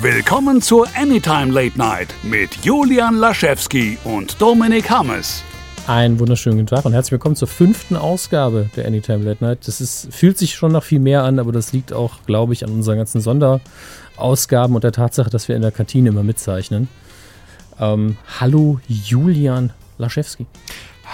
Willkommen zur Anytime Late Night mit Julian Laschewski und Dominik Hammes. Einen wunderschönen guten Tag und herzlich willkommen zur fünften Ausgabe der Anytime Late Night. Das ist, fühlt sich schon nach viel mehr an, aber das liegt auch, glaube ich, an unseren ganzen Sonderausgaben und der Tatsache, dass wir in der Kantine immer mitzeichnen. Ähm, hallo Julian Laschewski.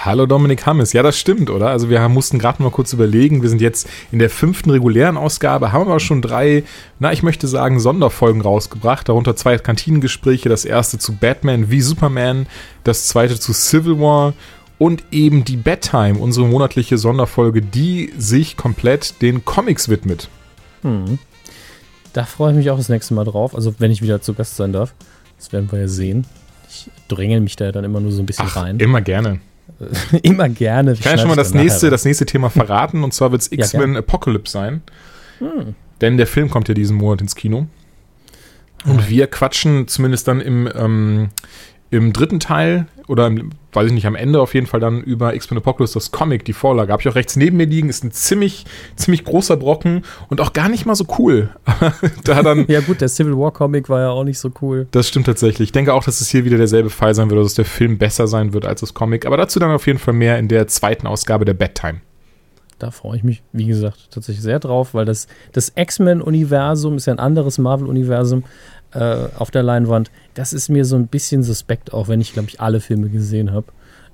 Hallo Dominik Hammes. Ja, das stimmt, oder? Also wir mussten gerade mal kurz überlegen. Wir sind jetzt in der fünften regulären Ausgabe, haben aber schon drei, na, ich möchte sagen, Sonderfolgen rausgebracht. Darunter zwei Kantinengespräche. Das erste zu Batman wie Superman, das zweite zu Civil War und eben die Bedtime, unsere monatliche Sonderfolge, die sich komplett den Comics widmet. Hm. Da freue ich mich auch das nächste Mal drauf. Also wenn ich wieder zu Gast sein darf. Das werden wir ja sehen. Ich dränge mich da dann immer nur so ein bisschen Ach, rein. Immer gerne. Immer gerne. Ich kann ja schon mal das nächste, das nächste Thema verraten und zwar wird es X-Men ja, Apocalypse sein. Hm. Denn der Film kommt ja diesen Monat ins Kino. Und ah. wir quatschen zumindest dann im, ähm, im dritten Teil oder im, weiß ich nicht, am Ende auf jeden Fall dann über X-Men Apocalypse, das Comic, die Vorlage. Habe ich auch rechts neben mir liegen, ist ein ziemlich, ziemlich großer Brocken und auch gar nicht mal so cool. da dann, ja gut, der Civil War Comic war ja auch nicht so cool. Das stimmt tatsächlich. Ich denke auch, dass es hier wieder derselbe Fall sein wird, dass der Film besser sein wird als das Comic. Aber dazu dann auf jeden Fall mehr in der zweiten Ausgabe der Bedtime. Da freue ich mich, wie gesagt, tatsächlich sehr drauf, weil das, das X-Men-Universum ist ja ein anderes Marvel-Universum äh, auf der Leinwand. Das ist mir so ein bisschen suspekt, auch wenn ich, glaube ich, alle Filme gesehen habe.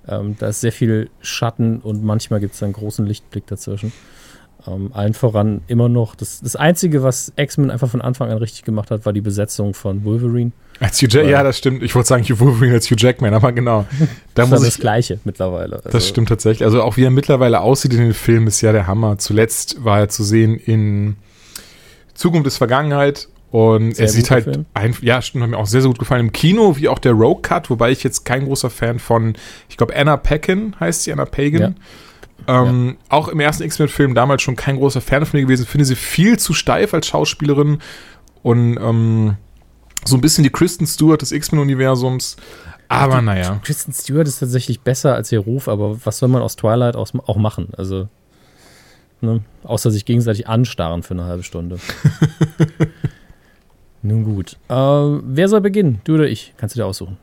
Ähm, da ist sehr viel Schatten und manchmal gibt es einen großen Lichtblick dazwischen. Ähm, allen voran immer noch. Das, das Einzige, was X-Men einfach von Anfang an richtig gemacht hat, war die Besetzung von Wolverine. Als Hugh Jackman, ja, das stimmt. Ich wollte sagen, Wolverine als Hugh Jackman, aber genau. Da das muss ich, das Gleiche mittlerweile. Also das stimmt tatsächlich. Also auch wie er mittlerweile aussieht in den Filmen, ist ja der Hammer. Zuletzt war er zu sehen in Zukunft ist Vergangenheit und sehr er sieht halt, ein, ja, stimmt, hat mir auch sehr, sehr gut gefallen im Kino, wie auch der Rogue Cut, wobei ich jetzt kein großer Fan von, ich glaube, Anna Paquin heißt sie, Anna Pagan. Ja. Ähm, ja. Auch im ersten X-Men-Film damals schon kein großer Fan von ihr gewesen. Finde sie viel zu steif als Schauspielerin und ähm, so ein bisschen die Kristen Stewart des X-Men-Universums. Aber die, naja. Kristen Stewart ist tatsächlich besser als ihr Ruf, aber was soll man aus Twilight auch machen? Also, ne? außer sich gegenseitig anstarren für eine halbe Stunde. Nun gut. Äh, wer soll beginnen? Du oder ich? Kannst du dir aussuchen.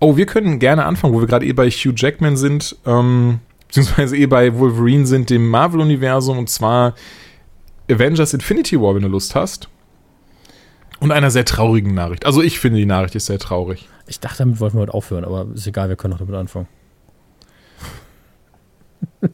Oh, wir können gerne anfangen, wo wir gerade eh bei Hugh Jackman sind, ähm, beziehungsweise eh bei Wolverine sind, dem Marvel-Universum, und zwar Avengers Infinity War, wenn du Lust hast. Und einer sehr traurigen Nachricht. Also ich finde, die Nachricht ist sehr traurig. Ich dachte, damit wollten wir heute aufhören, aber ist egal, wir können noch damit anfangen.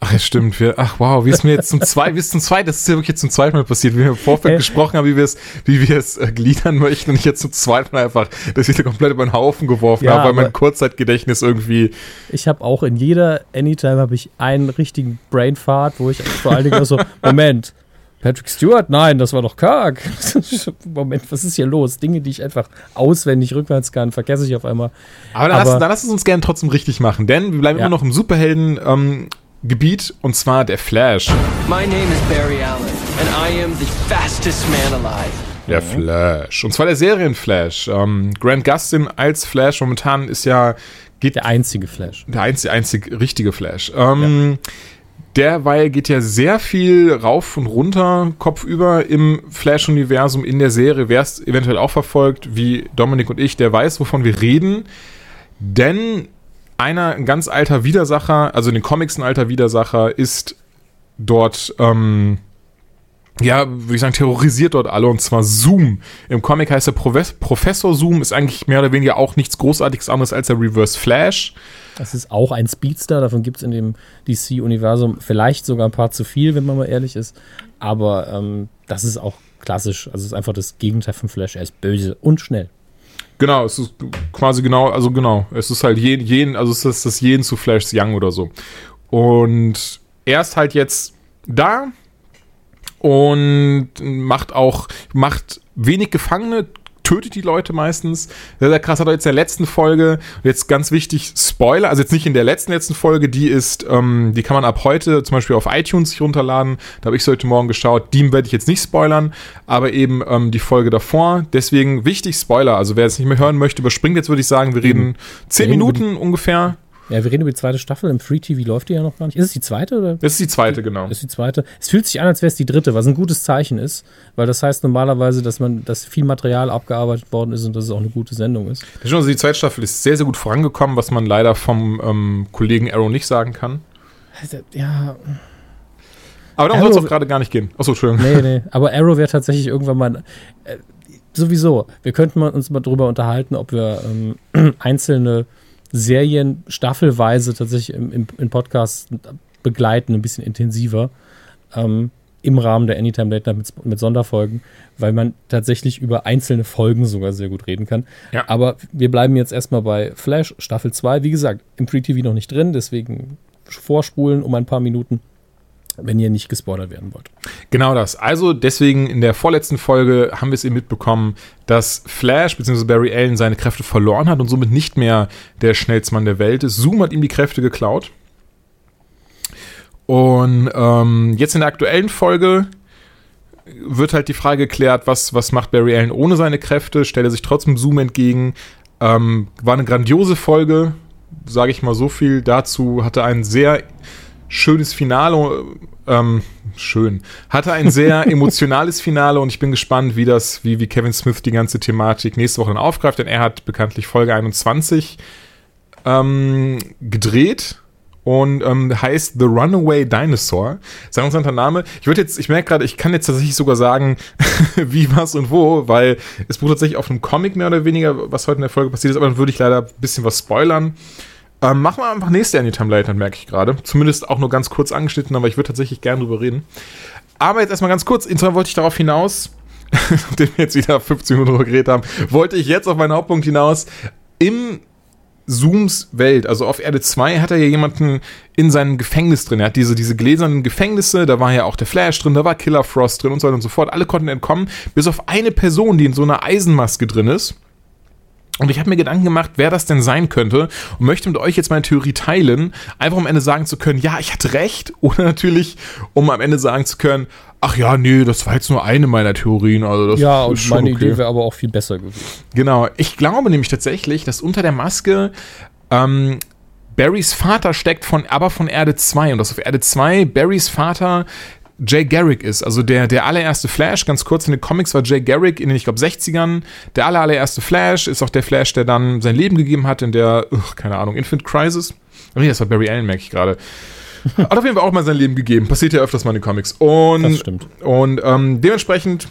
Ach, stimmt. Wir, ach, wow, wie es mir jetzt zum zweiten, wie es zum zweiten, das ist ja wirklich jetzt zum zweiten Mal passiert, wie wir im Vorfeld äh, gesprochen haben, wie wir es, wie wir es äh, gliedern möchten und ich jetzt zum zweiten Mal einfach das wieder komplett über den Haufen geworfen ja, habe, weil mein Kurzzeitgedächtnis irgendwie. Ich habe auch in jeder Anytime habe ich einen richtigen Brainfart, wo ich vor allen Dingen so, Moment, Patrick Stewart? Nein, das war doch Kirk. Moment, was ist hier los? Dinge, die ich einfach auswendig rückwärts kann, vergesse ich auf einmal. Aber dann, Aber, lass, dann lass es uns gerne trotzdem richtig machen, denn wir bleiben ja. immer noch im Superhelden ähm, Gebiet und zwar der Flash. My name is Barry Allen and I am the fastest man alive. Der Flash. Und zwar der Serienflash. Ähm, Grant Gustin als Flash momentan ist ja. Geht der einzige Flash. Der einzige, einzig richtige Flash. Ähm, ja. Derweil geht ja sehr viel rauf und runter, kopfüber im Flash-Universum in der Serie. Wer es eventuell auch verfolgt, wie Dominik und ich, der weiß, wovon wir reden. Denn einer, ein ganz alter Widersacher, also in den Comics ein alter Widersacher, ist dort, ähm, ja, würde ich sagen, terrorisiert dort alle und zwar Zoom. Im Comic heißt er Professor Zoom, ist eigentlich mehr oder weniger auch nichts Großartiges anderes als der Reverse Flash. Das ist auch ein Speedster, davon gibt es in dem DC-Universum vielleicht sogar ein paar zu viel, wenn man mal ehrlich ist. Aber ähm, das ist auch klassisch. Also es ist einfach das Gegenteil von Flash. Er ist böse und schnell. Genau, es ist quasi genau, also genau, es ist halt jeden, jeden also es ist das jeden zu Flash's Young oder so. Und er ist halt jetzt da und macht auch, macht wenig Gefangene, tötet die Leute meistens. Sehr, sehr krass hat er jetzt in der letzten Folge, jetzt ganz wichtig, Spoiler, also jetzt nicht in der letzten, letzten Folge, die ist, ähm, die kann man ab heute zum Beispiel auf iTunes sich runterladen. Da habe ich heute Morgen geschaut. Die werde ich jetzt nicht spoilern, aber eben ähm, die Folge davor. Deswegen wichtig, Spoiler. Also wer es nicht mehr hören möchte, überspringt jetzt, würde ich sagen, wir reden zehn Minuten ungefähr. Ja, wir reden über die zweite Staffel. Im Free TV läuft die ja noch gar nicht. Ist es die zweite? Oder? Das ist die zweite, genau. Das ist die zweite. Es fühlt sich an, als wäre es die dritte, was ein gutes Zeichen ist, weil das heißt normalerweise, dass man, dass viel Material abgearbeitet worden ist und dass es auch eine gute Sendung ist. Also die zweite Staffel ist sehr, sehr gut vorangekommen, was man leider vom ähm, Kollegen Arrow nicht sagen kann. Ja. Aber darum soll es auch gerade gar nicht gehen. Achso, Entschuldigung. Nee, nee. Aber Arrow wäre tatsächlich irgendwann mal. Äh, sowieso. Wir könnten uns mal drüber unterhalten, ob wir ähm, einzelne Serien staffelweise tatsächlich im, im, im Podcast begleiten, ein bisschen intensiver. Ähm, im Rahmen der Anytime Late Night mit, mit, Sonderfolgen, weil man tatsächlich über einzelne Folgen sogar sehr gut reden kann. Ja. Aber wir bleiben jetzt erstmal bei Flash Staffel 2. Wie gesagt, im Free TV noch nicht drin, deswegen vorspulen um ein paar Minuten wenn ihr nicht gespoilert werden wollt. Genau das. Also deswegen in der vorletzten Folge haben wir es eben mitbekommen, dass Flash bzw. Barry Allen seine Kräfte verloren hat und somit nicht mehr der schnellste Mann der Welt ist. Zoom hat ihm die Kräfte geklaut. Und ähm, jetzt in der aktuellen Folge wird halt die Frage geklärt, was, was macht Barry Allen ohne seine Kräfte? Stellt er sich trotzdem Zoom entgegen? Ähm, war eine grandiose Folge, sage ich mal so viel dazu. Hatte einen sehr schönes Finale, ähm, schön, hatte ein sehr emotionales Finale und ich bin gespannt, wie das, wie, wie Kevin Smith die ganze Thematik nächste Woche dann aufgreift, denn er hat bekanntlich Folge 21 ähm, gedreht und ähm, heißt The Runaway Dinosaur. Uns ein Name. Ich würde jetzt, ich merke gerade, ich kann jetzt tatsächlich sogar sagen, wie, was und wo, weil es beruht tatsächlich auf einem Comic mehr oder weniger, was heute in der Folge passiert ist, aber dann würde ich leider ein bisschen was spoilern. Ähm, machen wir einfach nächste Anytime Late merke ich gerade. Zumindest auch nur ganz kurz angeschnitten, aber ich würde tatsächlich gerne drüber reden. Aber jetzt erstmal ganz kurz, insofern wollte ich darauf hinaus, nachdem wir jetzt wieder 15 Minuten drüber geredet haben, wollte ich jetzt auf meinen Hauptpunkt hinaus. Im Zooms Welt, also auf Erde 2, hat er ja jemanden in seinem Gefängnis drin. Er hat diese, diese gläsernen Gefängnisse, da war ja auch der Flash drin, da war Killer Frost drin und so weiter und so fort. Alle konnten entkommen, bis auf eine Person, die in so einer Eisenmaske drin ist. Und ich habe mir Gedanken gemacht, wer das denn sein könnte und möchte mit euch jetzt meine Theorie teilen, einfach um am Ende sagen zu können, ja, ich hatte recht oder natürlich, um am Ende sagen zu können, ach ja, nee, das war jetzt nur eine meiner Theorien. Also das ja, und meine okay. Idee wäre aber auch viel besser gewesen. Genau, ich glaube nämlich tatsächlich, dass unter der Maske ähm, Barrys Vater steckt von, aber von Erde 2 und dass auf Erde 2 Barrys Vater Jay Garrick ist. Also der, der allererste Flash, ganz kurz in den Comics war Jay Garrick in den, ich glaube, 60ern. Der aller, allererste Flash ist auch der Flash, der dann sein Leben gegeben hat in der, ugh, keine Ahnung, Infant Crisis. Nee, das war Barry Allen, merke ich gerade. Hat auf jeden Fall auch mal sein Leben gegeben. Passiert ja öfters mal in den Comics. Und, das stimmt. Und ähm, dementsprechend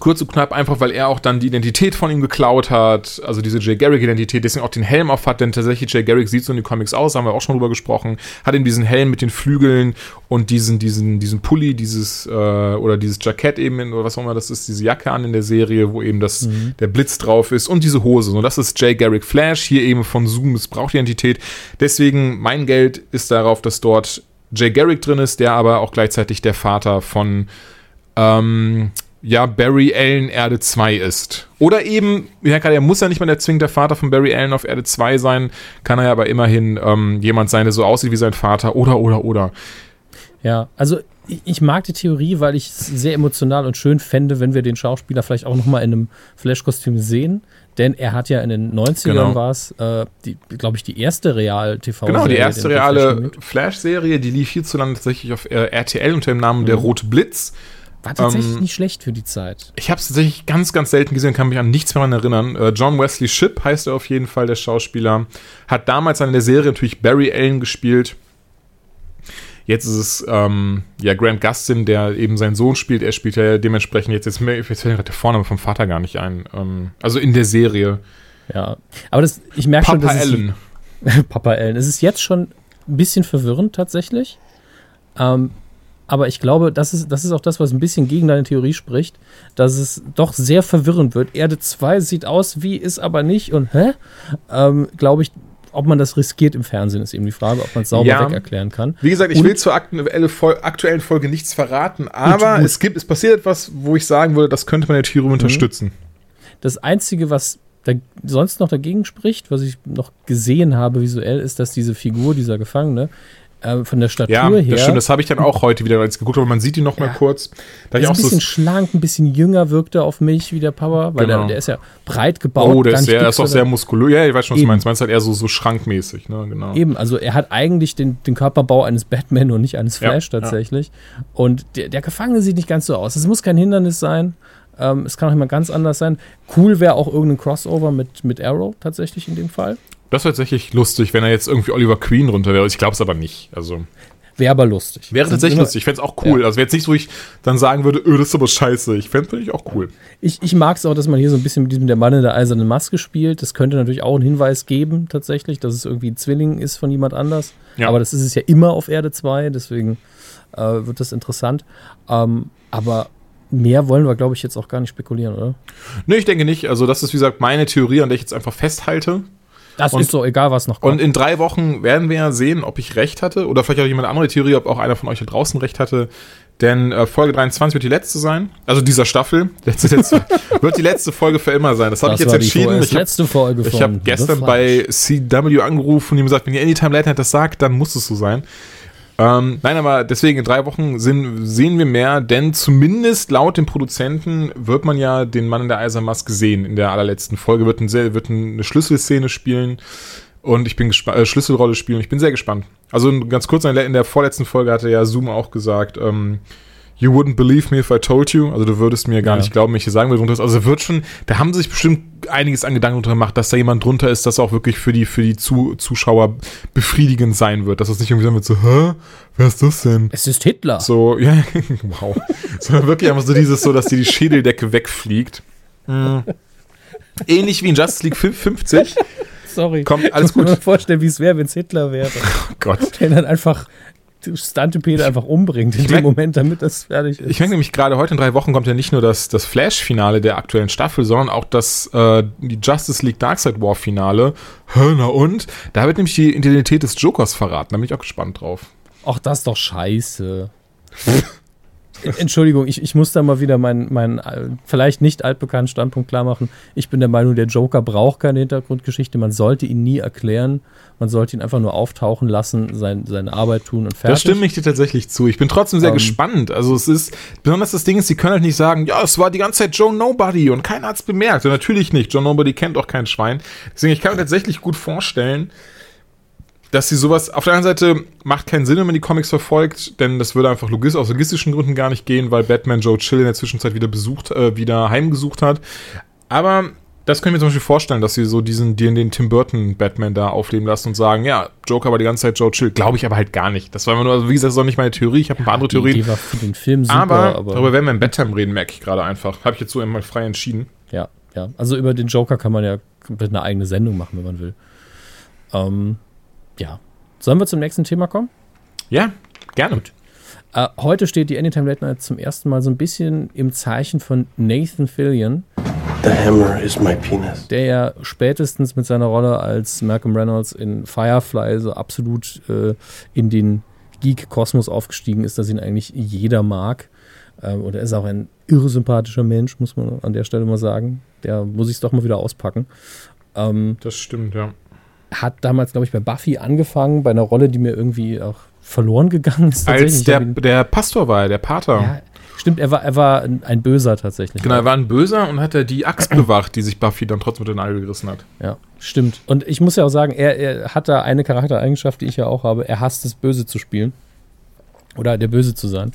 kurz und knapp einfach, weil er auch dann die Identität von ihm geklaut hat, also diese Jay Garrick-Identität, deswegen auch den Helm auf hat, denn tatsächlich Jay Garrick sieht so in den Comics aus, haben wir auch schon drüber gesprochen, hat ihm diesen Helm mit den Flügeln und diesen, diesen, diesen Pulli, dieses, äh, oder dieses Jackett eben, in, oder was auch immer das ist, diese Jacke an in der Serie, wo eben das, mhm. der Blitz drauf ist und diese Hose. Und das ist Jay Garrick Flash, hier eben von Zoom Missbrauchidentität. Deswegen mein Geld ist darauf, dass dort Jay Garrick drin ist, der aber auch gleichzeitig der Vater von ähm, ja, Barry Allen Erde 2 ist. Oder eben, ja, er muss ja nicht mal der zwingende Vater von Barry Allen auf Erde 2 sein, kann er ja aber immerhin ähm, jemand sein, der so aussieht wie sein Vater, oder, oder, oder. Ja, also ich mag die Theorie, weil ich es sehr emotional und schön fände, wenn wir den Schauspieler vielleicht auch nochmal in einem Flash-Kostüm sehen. Denn er hat ja in den 90ern genau. war es, äh, glaube ich, die erste Real-TV-Serie. Genau, die erste reale Flash-Serie, die lief hierzulande tatsächlich auf äh, RTL unter dem Namen mhm. Der Rote Blitz. War tatsächlich ähm, nicht schlecht für die Zeit. Ich habe es tatsächlich ganz, ganz selten gesehen, kann mich an nichts mehr erinnern. Äh, John Wesley Shipp heißt er auf jeden Fall, der Schauspieler. Hat damals an der Serie natürlich Barry Allen gespielt. Jetzt ist es ähm, ja Grant Gustin, der eben seinen Sohn spielt. Er spielt ja dementsprechend jetzt, jetzt, jetzt fällt mir gerade der Vorname vom Vater gar nicht ein. Ähm, also in der Serie. Ja, aber das, ich merke schon, dass Allen. Es, Papa Allen. Es ist jetzt schon ein bisschen verwirrend tatsächlich. Ähm, aber ich glaube, das ist, das ist auch das, was ein bisschen gegen deine Theorie spricht, dass es doch sehr verwirrend wird. Erde 2 sieht aus wie, ist aber nicht und hä? Ähm, glaube ich, ob man das riskiert im Fernsehen, ist eben die Frage, ob man es sauber ja. weg erklären kann. Wie gesagt, ich und will zur aktuelle, aktuellen Folge nichts verraten, aber gut, es gibt, es passiert etwas, wo ich sagen würde, das könnte meine Theorie mhm. unterstützen. Das Einzige, was da sonst noch dagegen spricht, was ich noch gesehen habe visuell, ist, dass diese Figur, dieser Gefangene, äh, von der Statur Ja, her. das stimmt. Das habe ich dann auch heute wieder als geguckt, aber man sieht ihn noch mal Ja. kurz. Da er ich ist auch ein bisschen so, schlank, ein bisschen jünger wirkt er auf mich wie der Papa, weil Genau. der, der ist ja breit gebaut. oh, der ist, dick, ist auch sehr muskulös. Ja, ich weiß schon, was du Eben. meinst. Du meinst halt eher so, so schrankmäßig, ne? Genau. Eben, also er hat eigentlich den, den Körperbau eines Batman und nicht eines Ja, Flash ja. tatsächlich. Und der, der Gefangene sieht nicht ganz so aus. Es muss kein Hindernis sein. Ähm, es kann auch immer ganz anders sein. Cool wäre auch irgendein Crossover mit, mit Arrow tatsächlich in dem Fall. Das wäre tatsächlich lustig, wenn er jetzt irgendwie Oliver Queen runter wäre. Ich glaube es aber nicht. Also Wäre aber lustig. wäre Sind tatsächlich immer- lustig. Ich fände es auch cool. Also wäre jetzt nicht, wo ich dann sagen würde, öh, das ist aber scheiße. Ich fände es auch cool. Ich, ich mag es auch, dass man hier so ein bisschen mit diesem der Mann in der eisernen Maske spielt. Das könnte natürlich auch einen Hinweis geben, tatsächlich, dass es irgendwie ein Zwilling ist von jemand anders. Ja. Aber das ist es ja immer auf Erde 2, deswegen äh, wird das interessant. Ähm, aber mehr wollen wir, glaube ich, jetzt auch gar nicht spekulieren, oder? Nö, ich denke nicht. Also das ist, wie gesagt, meine Theorie, an der ich jetzt einfach festhalte. Das Und- ist so egal, was noch kommt. Und in drei Wochen werden wir ja sehen, ob ich recht hatte. Oder vielleicht auch jemand andere Theorie, ob auch einer von euch da draußen recht hatte. Denn äh, Folge 23 wird die letzte sein. Also dieser Staffel. Letzte, letzte, wird die letzte Folge für immer sein. Das habe ich jetzt entschieden. Ich habe letzte Folge ich hab The gestern bei CW angerufen und ihm gesagt, wenn ihr Anytime Late Night das sagt, dann muss es so sein. Ähm, nein, aber deswegen in drei Wochen sind, sehen wir mehr, denn zumindest laut dem Produzenten wird man ja den Mann in der Eisermaske sehen. In der allerletzten Folge wird, ein wird eine Schlüsselszene spielen und ich bin äh, Schlüsselrolle spielen. Ich bin sehr gespannt. Also ganz kurz, in der- in der vorletzten Folge hatte ja Zoom auch gesagt, ähm, You wouldn't believe me if I told you. Also du würdest mir gar Ja. nicht glauben, wenn ich dir sagen würde, drunter ist. Also wird schon, da haben sie sich bestimmt einiges an Gedanken drunter gemacht, dass da jemand drunter ist, das auch wirklich für die, für die Zu Zuschauer befriedigend sein wird. Dass das nicht irgendwie sein wird so, hä? Wer ist das denn? Es ist Hitler. So, ja, wow. Sondern wirklich einfach so dieses so, dass dir die Schädeldecke wegfliegt. Mhm. Ähnlich wie in Justice League 50. Sorry. Kommt, alles Ich muss mir gut. vorstellen, wie es wäre, wenn es Hitler wäre. Oh Gott. Der dann einfach Stuntepede einfach umbringt in dem merk- Moment, damit das fertig ist. Ich merke nämlich gerade heute in drei Wochen kommt ja nicht nur das, das Flash-Finale der aktuellen Staffel, sondern auch das äh, die Justice League Darkseid War-Finale. Na und? Da wird nämlich die Identität des Jokers verraten. Da bin ich auch gespannt drauf. Ach, das ist doch scheiße. Entschuldigung, ich, ich muss da mal wieder meinen mein, äh, vielleicht nicht altbekannten Standpunkt klar machen. Ich bin der Meinung, der Joker braucht keine Hintergrundgeschichte. Man sollte ihn nie erklären. Man sollte ihn einfach nur auftauchen lassen, sein, seine Arbeit tun und fertig. Da stimme ich dir tatsächlich zu. Ich bin trotzdem sehr Ähm. gespannt. Also es ist, besonders das Ding ist, sie können halt nicht sagen, ja, es war die ganze Zeit Joe Nobody und keiner hat's bemerkt. Und natürlich nicht. Joe Nobody kennt auch kein Schwein. Deswegen, ich kann mir tatsächlich gut vorstellen, dass sie sowas, auf der einen Seite macht keinen Sinn, wenn man die Comics verfolgt, denn das würde einfach logis aus logistischen Gründen gar nicht gehen, weil Batman Joe Chill in der Zwischenzeit wieder besucht, äh, wieder heimgesucht hat. Aber das kann ich mir zum Beispiel vorstellen, dass sie so diesen, den, den Tim Burton Batman da aufleben lassen und sagen, ja, Joker war die ganze Zeit Joe Chill. Glaube ich aber halt gar nicht. Das war immer nur, also wie gesagt, das ist auch nicht meine Theorie. Ich habe ein paar andere Die Theorien. Idee war für den Film super, aber, aber, darüber werden wir in Bedtime reden, merke ich gerade einfach. Habe ich jetzt so einmal frei entschieden. ja, ja. Also über den Joker kann man ja komplett eine eigene Sendung machen, wenn man will. Ähm, ja. Sollen wir zum nächsten Thema kommen? Ja, gerne. Äh, heute steht die Anytime Late Night zum ersten Mal so ein bisschen im Zeichen von Nathan Fillion, The hammer is my penis. der ja spätestens mit seiner Rolle als Malcolm Reynolds in Firefly so absolut äh, in den Geek-Kosmos aufgestiegen ist, dass ihn eigentlich jeder mag. Ähm, und er ist auch ein irresympathischer Mensch, muss man an der Stelle mal sagen. Der muss ich es doch mal wieder auspacken. Ähm, Das stimmt, ja. Hat damals, glaube ich, bei Buffy angefangen, bei einer Rolle, die mir irgendwie auch verloren gegangen ist. Als der, der Pastor war, der Pater. ja, stimmt, er war, er war ein, ein Böser tatsächlich. Genau, er war ein Böser und hat er die Axt bewacht, die sich Buffy dann trotzdem mit den Nagel gerissen hat. Ja, stimmt. Und ich muss ja auch sagen, er, er hat da eine Charaktereigenschaft, die ich ja auch habe. Er hasst es, böse zu spielen. Oder der Böse zu sein.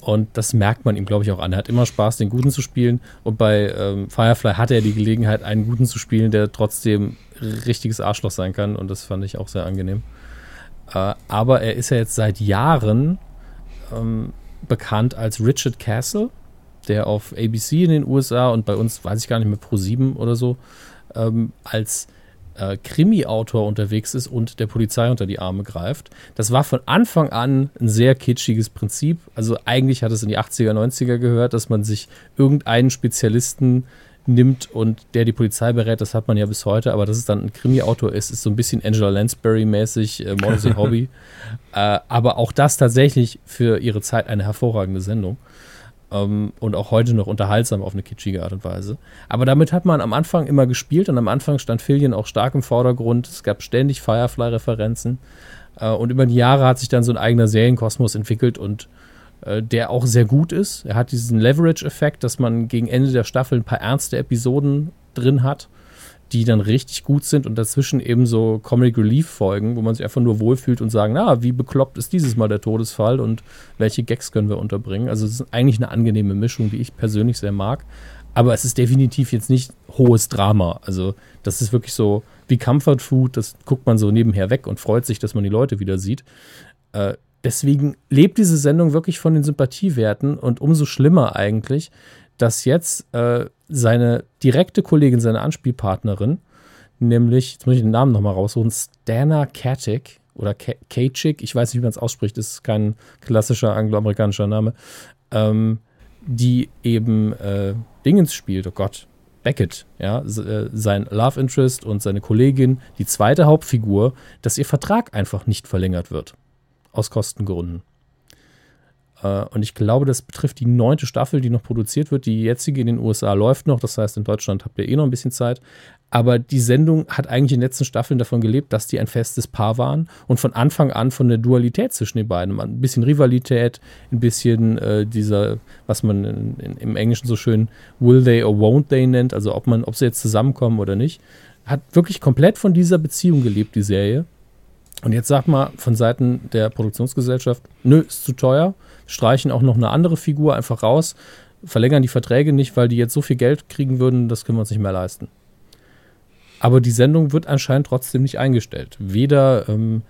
Und das merkt man ihm, glaube ich, auch an. Er hat immer Spaß, den Guten zu spielen. Und bei ähm, Firefly hatte er die Gelegenheit, einen Guten zu spielen, der trotzdem richtiges Arschloch sein kann. Und das fand ich auch sehr angenehm. Äh, aber er ist ja jetzt seit Jahren ähm, bekannt als Richard Castle, der auf ABC in den USA und bei uns, weiß ich gar nicht mehr, Pro 7 oder so, ähm, als äh, Krimi-Autor unterwegs ist und der Polizei unter die Arme greift. Das war von Anfang an ein sehr kitschiges Prinzip. Also eigentlich hat es in die 80er, 90er gehört, dass man sich irgendeinen Spezialisten nimmt und der die Polizei berät. Das hat man ja bis heute, aber dass es dann ein Krimi-Autor ist, ist so ein bisschen Angela Lansbury-mäßig, äh, Morrissey Hobby. Äh, aber auch das tatsächlich für ihre Zeit eine hervorragende Sendung. Ähm, und auch heute noch unterhaltsam auf eine kitschige Art und Weise. Aber damit hat man am Anfang immer gespielt und am Anfang stand Fillion auch stark im Vordergrund. Es gab ständig Firefly-Referenzen. Äh, und über die Jahre hat sich dann so ein eigener Serienkosmos entwickelt und der auch sehr gut ist. Er hat diesen Leverage-Effekt, dass man gegen Ende der Staffel ein paar ernste Episoden drin hat, die dann richtig gut sind und dazwischen eben so Comic Relief-Folgen, wo man sich einfach nur wohlfühlt und sagen, na, wie bekloppt ist dieses Mal der Todesfall und welche Gags können wir unterbringen. Also es ist eigentlich eine angenehme Mischung, die ich persönlich sehr mag. Aber es ist definitiv jetzt nicht hohes Drama. Also das ist wirklich so wie Comfort Food, das guckt man so nebenher weg und freut sich, dass man die Leute wieder sieht. Äh, deswegen lebt diese Sendung wirklich von den Sympathiewerten und umso schlimmer eigentlich, dass jetzt äh, seine direkte Kollegin, seine Anspielpartnerin, nämlich, jetzt muss ich den Namen nochmal raussuchen, Stana Katic oder Kachik, ich weiß nicht, wie man es ausspricht, ist kein klassischer angloamerikanischer Name, ähm, die eben äh, Dingens spielt, oh Gott, Beckett, ja, äh, sein Love Interest und seine Kollegin, die zweite Hauptfigur, dass ihr Vertrag einfach nicht verlängert wird. Aus Kostengründen. Äh, und ich glaube, das betrifft die neunte Staffel, die noch produziert wird. Die jetzige in den USA läuft noch. Das heißt, in Deutschland habt ihr eh noch ein bisschen Zeit. Aber die Sendung hat eigentlich in den letzten Staffeln davon gelebt, dass die ein festes Paar waren und von Anfang an von der Dualität zwischen den beiden. Ein bisschen Rivalität, ein bisschen äh, dieser, was man in, in, im Englischen so schön will they or won't they nennt, also ob man, ob sie jetzt zusammenkommen oder nicht. Hat wirklich komplett von dieser Beziehung gelebt, die Serie. Und jetzt sag mal von Seiten der Produktionsgesellschaft, nö, ist zu teuer streichen auch noch eine andere Figur einfach raus, verlängern die Verträge nicht, weil die jetzt so viel Geld kriegen würden, das können wir uns nicht mehr leisten. Aber die Sendung wird anscheinend trotzdem nicht eingestellt. Weder ähm,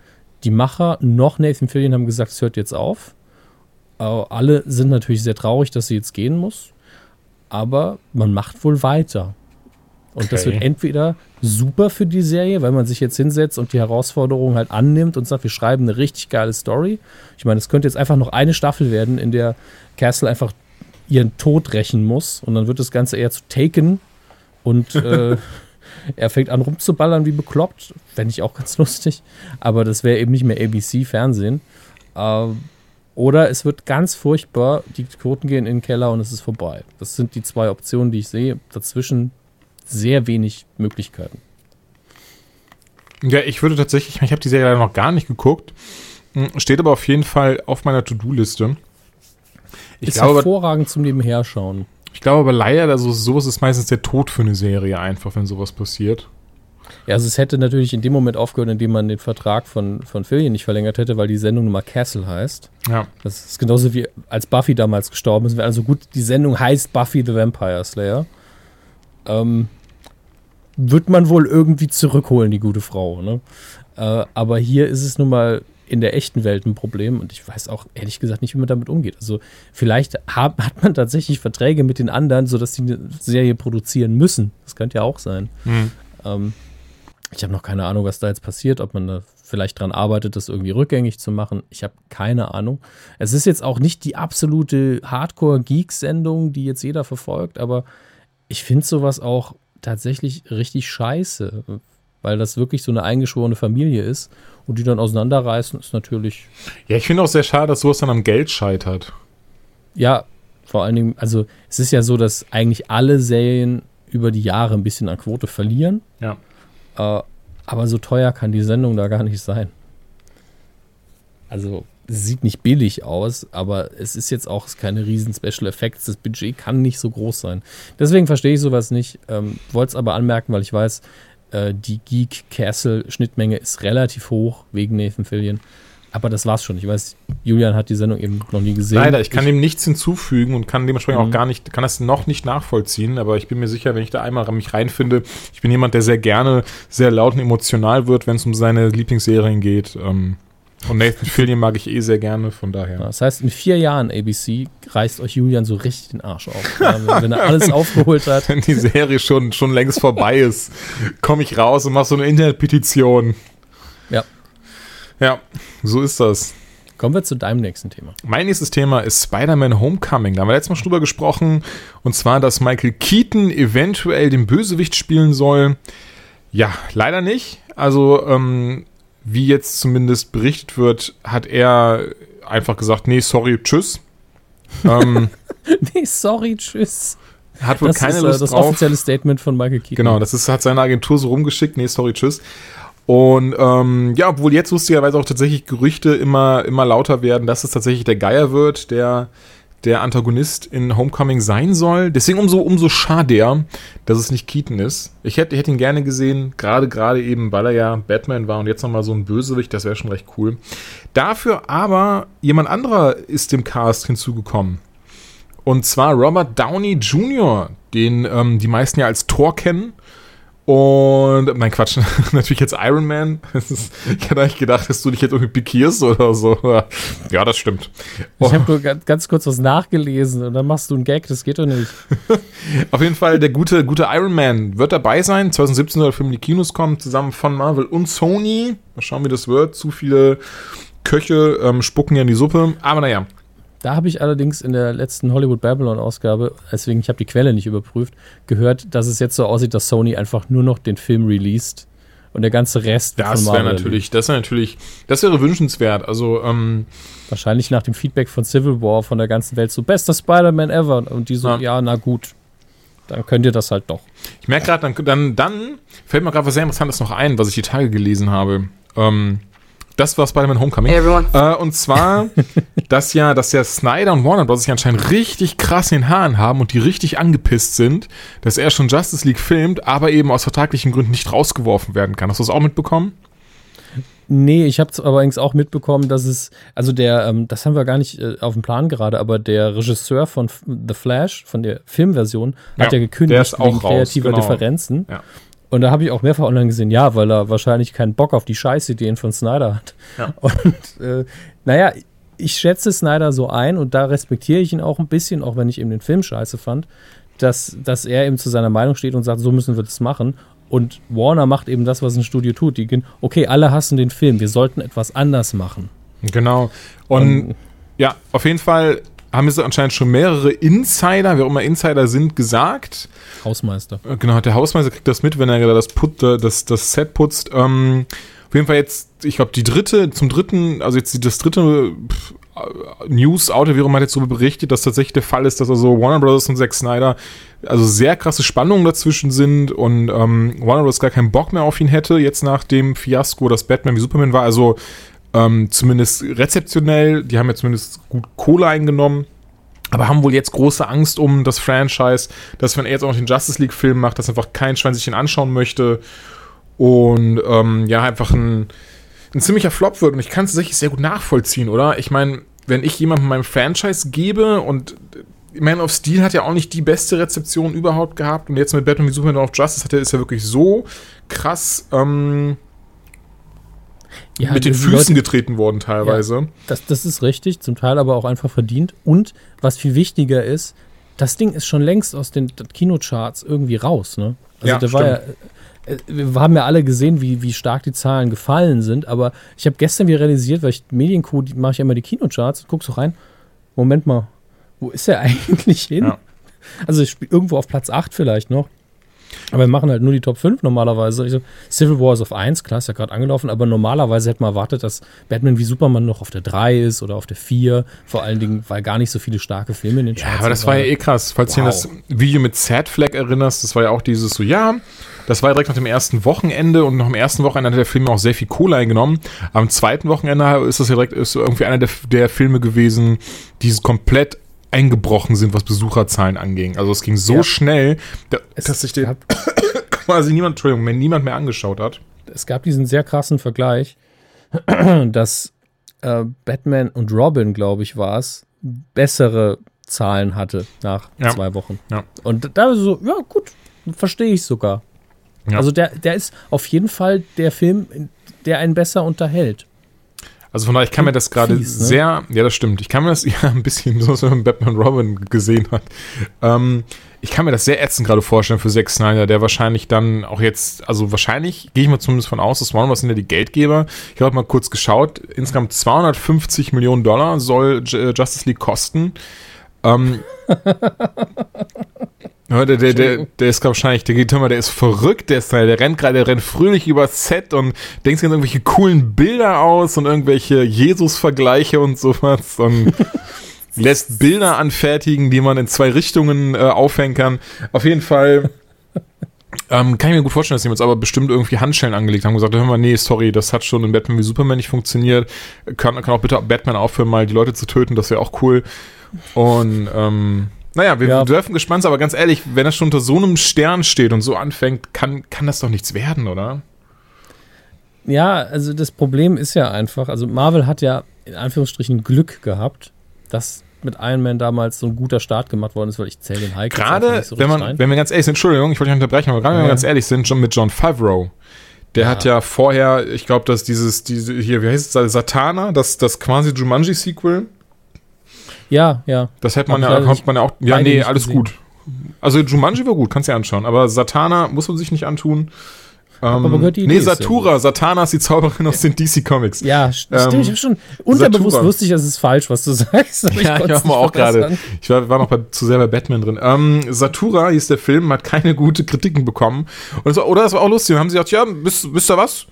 die Macher noch Nathan Fillion haben gesagt, es hört jetzt auf. Äh, alle sind natürlich sehr traurig, dass sie jetzt gehen muss. Aber man macht wohl weiter. Und okay. das wird entweder super für die Serie, weil man sich jetzt hinsetzt und die Herausforderung halt annimmt und sagt, wir schreiben eine richtig geile Story. Ich meine, es könnte jetzt einfach noch eine Staffel werden, in der Castle einfach ihren Tod rächen muss und dann wird das Ganze eher zu Taken und äh, er fängt an rumzuballern wie bekloppt. Fände ich auch ganz lustig. Aber das wäre eben nicht mehr ABC-Fernsehen. Äh, oder es wird ganz furchtbar, die Quoten gehen in den Keller und es ist vorbei. Das sind die zwei Optionen, die ich sehe. Dazwischen sehr wenig Möglichkeiten. Ja, ich würde tatsächlich, ich habe die Serie leider noch gar nicht geguckt, hm, steht aber auf jeden Fall auf meiner To-Do-Liste. Ist glaube, hervorragend zum Nebenherschauen. Ich glaube aber leider, also sowas ist meistens der Tod für eine Serie einfach, wenn sowas passiert. Ja, also es hätte natürlich in dem Moment aufgehört, in dem man den Vertrag von, von Fillion nicht verlängert hätte, weil die Sendung Nummer Castle heißt. Ja. Das ist genauso wie als Buffy damals gestorben ist. Also gut, die Sendung heißt Buffy the Vampire Slayer. Ähm, wird man wohl irgendwie zurückholen, die gute Frau. Ne? Äh, aber hier ist es nun mal in der echten Welt ein Problem und ich weiß auch ehrlich gesagt nicht, wie man damit umgeht. Also vielleicht hab, hat man tatsächlich Verträge mit den anderen, sodass die eine Serie produzieren müssen. Das könnte ja auch sein. Mhm. Ähm, ich habe noch keine Ahnung, was da jetzt passiert, ob man da vielleicht dran arbeitet, das irgendwie rückgängig zu machen. Ich habe keine Ahnung. Es ist jetzt auch nicht die absolute Hardcore-Geek-Sendung, die jetzt jeder verfolgt, aber ich finde sowas auch tatsächlich richtig scheiße, weil das wirklich so eine eingeschworene Familie ist und die dann auseinanderreißen, ist natürlich. Ja, ich finde auch sehr schade, dass sowas dann am Geld scheitert. Ja, vor allen Dingen, also es ist ja so, dass eigentlich alle Serien über die Jahre ein bisschen an Quote verlieren. Ja. Äh, aber so teuer kann die Sendung da gar nicht sein. Also sieht nicht billig aus, aber es ist jetzt auch keine riesen Special Effects. Das Budget kann nicht so groß sein. Deswegen verstehe ich sowas nicht. Ähm, Wollte es aber anmerken, weil ich weiß, äh, die Geek Castle Schnittmenge ist relativ hoch wegen Nathan Fillion. Aber das war's schon. Ich weiß, Julian hat die Sendung eben noch nie gesehen. Leider, ich kann ich, dem nichts hinzufügen und kann dementsprechend auch mhm. gar nicht, kann das noch nicht nachvollziehen. Aber ich bin mir sicher, wenn ich da einmal mich reinfinde, ich bin jemand, der sehr gerne sehr laut und emotional wird, wenn es um seine Lieblingsserien geht. Ähm, und Nathan Fillion mag ich eh sehr gerne, von daher. das heißt, in vier Jahren ABC reißt euch Julian so richtig den Arsch auf. Ja, wenn er alles aufgeholt hat. Wenn die Serie schon, schon längst vorbei ist, komme ich raus und mache so eine Internetpetition. Ja. Ja, so ist das. Kommen wir zu deinem nächsten Thema. Mein nächstes Thema ist Spider-Man Homecoming. Da haben wir letztes Mal schon drüber gesprochen. Und zwar, dass Michael Keaton eventuell den Bösewicht spielen soll. Ja, leider nicht. Also, ähm, wie jetzt zumindest berichtet wird, hat er einfach gesagt, nee, sorry, tschüss. ähm, nee, sorry, tschüss. Hat wohl das keine ist, äh, Lust das drauf. offizielle Statement von Michael Keaton. Genau, das ist, hat seine Agentur so rumgeschickt, nee, sorry, tschüss. Und ähm, ja, obwohl jetzt lustigerweise auch tatsächlich Gerüchte immer, immer lauter werden, dass es tatsächlich der Geier wird, der der Antagonist in Homecoming sein soll. Deswegen umso, umso schade, dass es nicht Keaton ist. Ich hätte, ich hätte ihn gerne gesehen, gerade, gerade eben, weil er ja Batman war und jetzt nochmal so ein Bösewicht, das wäre schon recht cool. Dafür aber jemand anderer ist dem Cast hinzugekommen. Und zwar Robert Downey Jr., den ähm, die meisten ja als Thor kennen. Und, mein Quatsch, natürlich jetzt Iron Man. Ist, ich hätte eigentlich gedacht, dass du dich jetzt irgendwie pikierst oder so. Ja, das stimmt. Ich habe nur ganz, ganz, kurz was nachgelesen und dann machst du einen Gag, das geht doch nicht. Auf jeden Fall, der gute, gute Iron Man wird dabei sein. 2017 soll der Film in die Kinos kommen, zusammen von Marvel und Sony. Mal schauen, wie das wird. Zu viele Köche ähm, spucken ja in die Suppe. Aber naja, da habe ich allerdings in der letzten Hollywood Babylon Ausgabe, deswegen ich habe die Quelle nicht überprüft, gehört, dass es jetzt so aussieht, dass Sony einfach nur noch den Film released und der ganze Rest das wäre natürlich, das wäre natürlich, das wäre wünschenswert. Also ähm, wahrscheinlich nach dem Feedback von Civil War von der ganzen Welt so bester Spider-Man ever und die so ja. ja, na gut, dann könnt ihr das halt doch. Ich merke gerade, dann, dann, dann fällt mir gerade was sehr Interessantes noch ein, was ich die Tage gelesen habe. Ähm, das war Spider-Man Homecoming. Hey äh, und zwar, dass ja, dass ja Snyder und Warner Bros. sich anscheinend richtig krass in den Haaren haben und die richtig angepisst sind, dass er schon Justice League filmt, aber eben aus vertraglichen Gründen nicht rausgeworfen werden kann. Hast du das auch mitbekommen? Nee, ich habe aber allerdings auch mitbekommen, dass es, also der, ähm, das haben wir gar nicht äh, auf dem Plan gerade, aber der Regisseur von The Flash, von der Filmversion, ja, hat ja gekündigt der ist auch wegen kreativer genau. Differenzen. Ja. Und da habe ich auch mehrfach online gesehen, ja, weil er wahrscheinlich keinen Bock auf die Scheißideen von Snyder hat. Ja. Und äh, naja, ich schätze Snyder so ein und da respektiere ich ihn auch ein bisschen, auch wenn ich eben den Film scheiße fand, dass, dass er eben zu seiner Meinung steht und sagt, so müssen wir das machen. Und Warner macht eben das, was ein Studio tut. Die gehen, okay, alle hassen den Film, wir sollten etwas anders machen. Genau. Und, und ja, auf jeden Fall haben es anscheinend schon mehrere Insider, wer auch immer Insider sind, gesagt. Hausmeister. Äh, genau, der Hausmeister kriegt das mit, wenn er das, Put, äh, das, das Set putzt. Ähm, auf jeden Fall jetzt, ich glaube, die dritte, zum dritten, also jetzt das dritte äh, News-Auto, wie man jetzt so berichtet, dass tatsächlich der Fall ist, dass also Warner Bros. und Zack Snyder also sehr krasse Spannungen dazwischen sind und ähm, Warner Bros. gar keinen Bock mehr auf ihn hätte, jetzt nach dem Fiasko, dass Batman wie Superman war. Also ähm, zumindest rezeptionell, die haben ja zumindest gut Kohle eingenommen. Aber haben wohl jetzt große Angst um das Franchise, dass wenn er jetzt auch noch den Justice League-Film macht, dass einfach kein Schwein sich den anschauen möchte. Und ähm, ja, einfach ein, ein ziemlicher Flop wird. Und ich kann es tatsächlich sehr gut nachvollziehen, oder? Ich meine, wenn ich jemandem meinem Franchise gebe und Man of Steel hat ja auch nicht die beste Rezeption überhaupt gehabt und jetzt mit Batman wie Superman of Justice hat er ist ja wirklich so krass ähm, ja, mit den Füßen Leute, getreten worden teilweise. Ja, das, das ist richtig, zum Teil aber auch einfach verdient. Und was viel wichtiger ist, das Ding ist schon längst aus den Kinocharts irgendwie raus. Ne? Also ja, da war ja, äh, wir haben ja alle gesehen, wie, wie stark die Zahlen gefallen sind, aber ich habe gestern wieder realisiert, weil ich Medienco mache ich ja immer die Kinocharts, guck so rein, Moment mal, wo ist er eigentlich hin? Ja. Also irgendwo auf Platz 8 vielleicht noch. Aber wir machen halt nur die Top 5 normalerweise. Ich so, Civil War ist auf 1, klar, ist ja gerade angelaufen, aber normalerweise hätte man erwartet, dass Batman wie Superman noch auf der 3 ist oder auf der 4. Vor allen Dingen, weil gar nicht so viele starke Filme in den Charts Ja, aber das war ja eh krass. Falls wow. du das Video mit Sad Flag erinnerst, das war ja auch dieses so, ja, das war direkt nach dem ersten Wochenende und nach dem ersten Wochenende hat der Film auch sehr viel Kohle eingenommen. Am zweiten Wochenende ist das ja direkt ist irgendwie einer der, der Filme gewesen, die komplett eingebrochen sind, was Besucherzahlen anging. Also es ging so ja. schnell, dass sich den quasi niemand, Entschuldigung, wenn niemand mehr angeschaut hat. Es gab diesen sehr krassen Vergleich, dass äh, Batman und Robin, glaube ich, war es, bessere Zahlen hatte nach ja. zwei Wochen. Ja. Und da so, ja gut, verstehe ich sogar. Also der, der ist auf jeden Fall der Film, der einen besser unterhält. Also von daher, ich kann mir das gerade ne? sehr, ja, das stimmt. Ich kann mir das ja ein bisschen so, wenn man Batman Robin gesehen hat. Ähm, ich kann mir das sehr ätzend gerade vorstellen für Zack Snyder, der wahrscheinlich dann auch jetzt, also wahrscheinlich gehe ich mal zumindest von aus, dass Warner Bros. sind ja die Geldgeber. Ich habe mal kurz geschaut, insgesamt 250 Millionen Dollar soll äh, Justice League kosten. Ähm, Ja, der, der, der, der ist wahrscheinlich, der geht immer, der ist verrückt, der ist der rennt gerade, der rennt fröhlich übers Set und denkt sich irgendwelche coolen Bilder aus und irgendwelche Jesus-Vergleiche und sowas und lässt Bilder anfertigen, die man in zwei Richtungen äh, aufhängen kann. Auf jeden Fall, Ähm, kann ich mir gut vorstellen, dass die uns aber bestimmt irgendwie Handschellen angelegt haben und gesagt, hör mal, nee, sorry, das hat schon in Batman wie Superman nicht funktioniert. Kann, kann auch bitte Batman aufhören, mal die Leute zu töten, das wäre auch cool. Und ähm, naja, wir Ja. dürfen gespannt sein, aber ganz ehrlich, wenn er schon unter so einem Stern steht und so anfängt, kann, kann das doch nichts werden, oder? Ja, also das Problem ist ja einfach, also Marvel hat ja in Anführungsstrichen Glück gehabt, dass mit Iron Man damals so ein guter Start gemacht worden ist, weil ich zähle den Hulk Gerade, so wenn, man, rein. wenn wir ganz ehrlich sind, Entschuldigung, ich wollte nicht unterbrechen, aber gerade wenn Ja, wir ja. ganz ehrlich sind, schon mit John Favreau, der Ja. hat ja vorher, ich glaube, dass dieses, diese, hier, wie heißt es, Satana, das, das quasi Jumanji-Sequel, Ja, ja. das hätte man ja, ich kommt man ja auch, ja, nee, alles gesehen. gut. Also Jumanji war gut, kannst du ja anschauen, aber Satana muss man sich nicht antun. Ähm, aber gehört die Idee nee, ist Satura, Satana ist die Zauberin aus den DC Comics. Ja, st- Ähm, stimmt. Ich habe schon unterbewusst Satura. wusste ich, dass es falsch, was du sagst. Ja, ich konnte es war auch gerade. Ich war, war noch bei, zu sehr bei Batman drin. Ähm, Satura hieß der Film, hat keine gute Kritiken bekommen. Und es war, oder das war auch lustig. Dann haben sie gesagt, ja, wisst, wisst ihr was?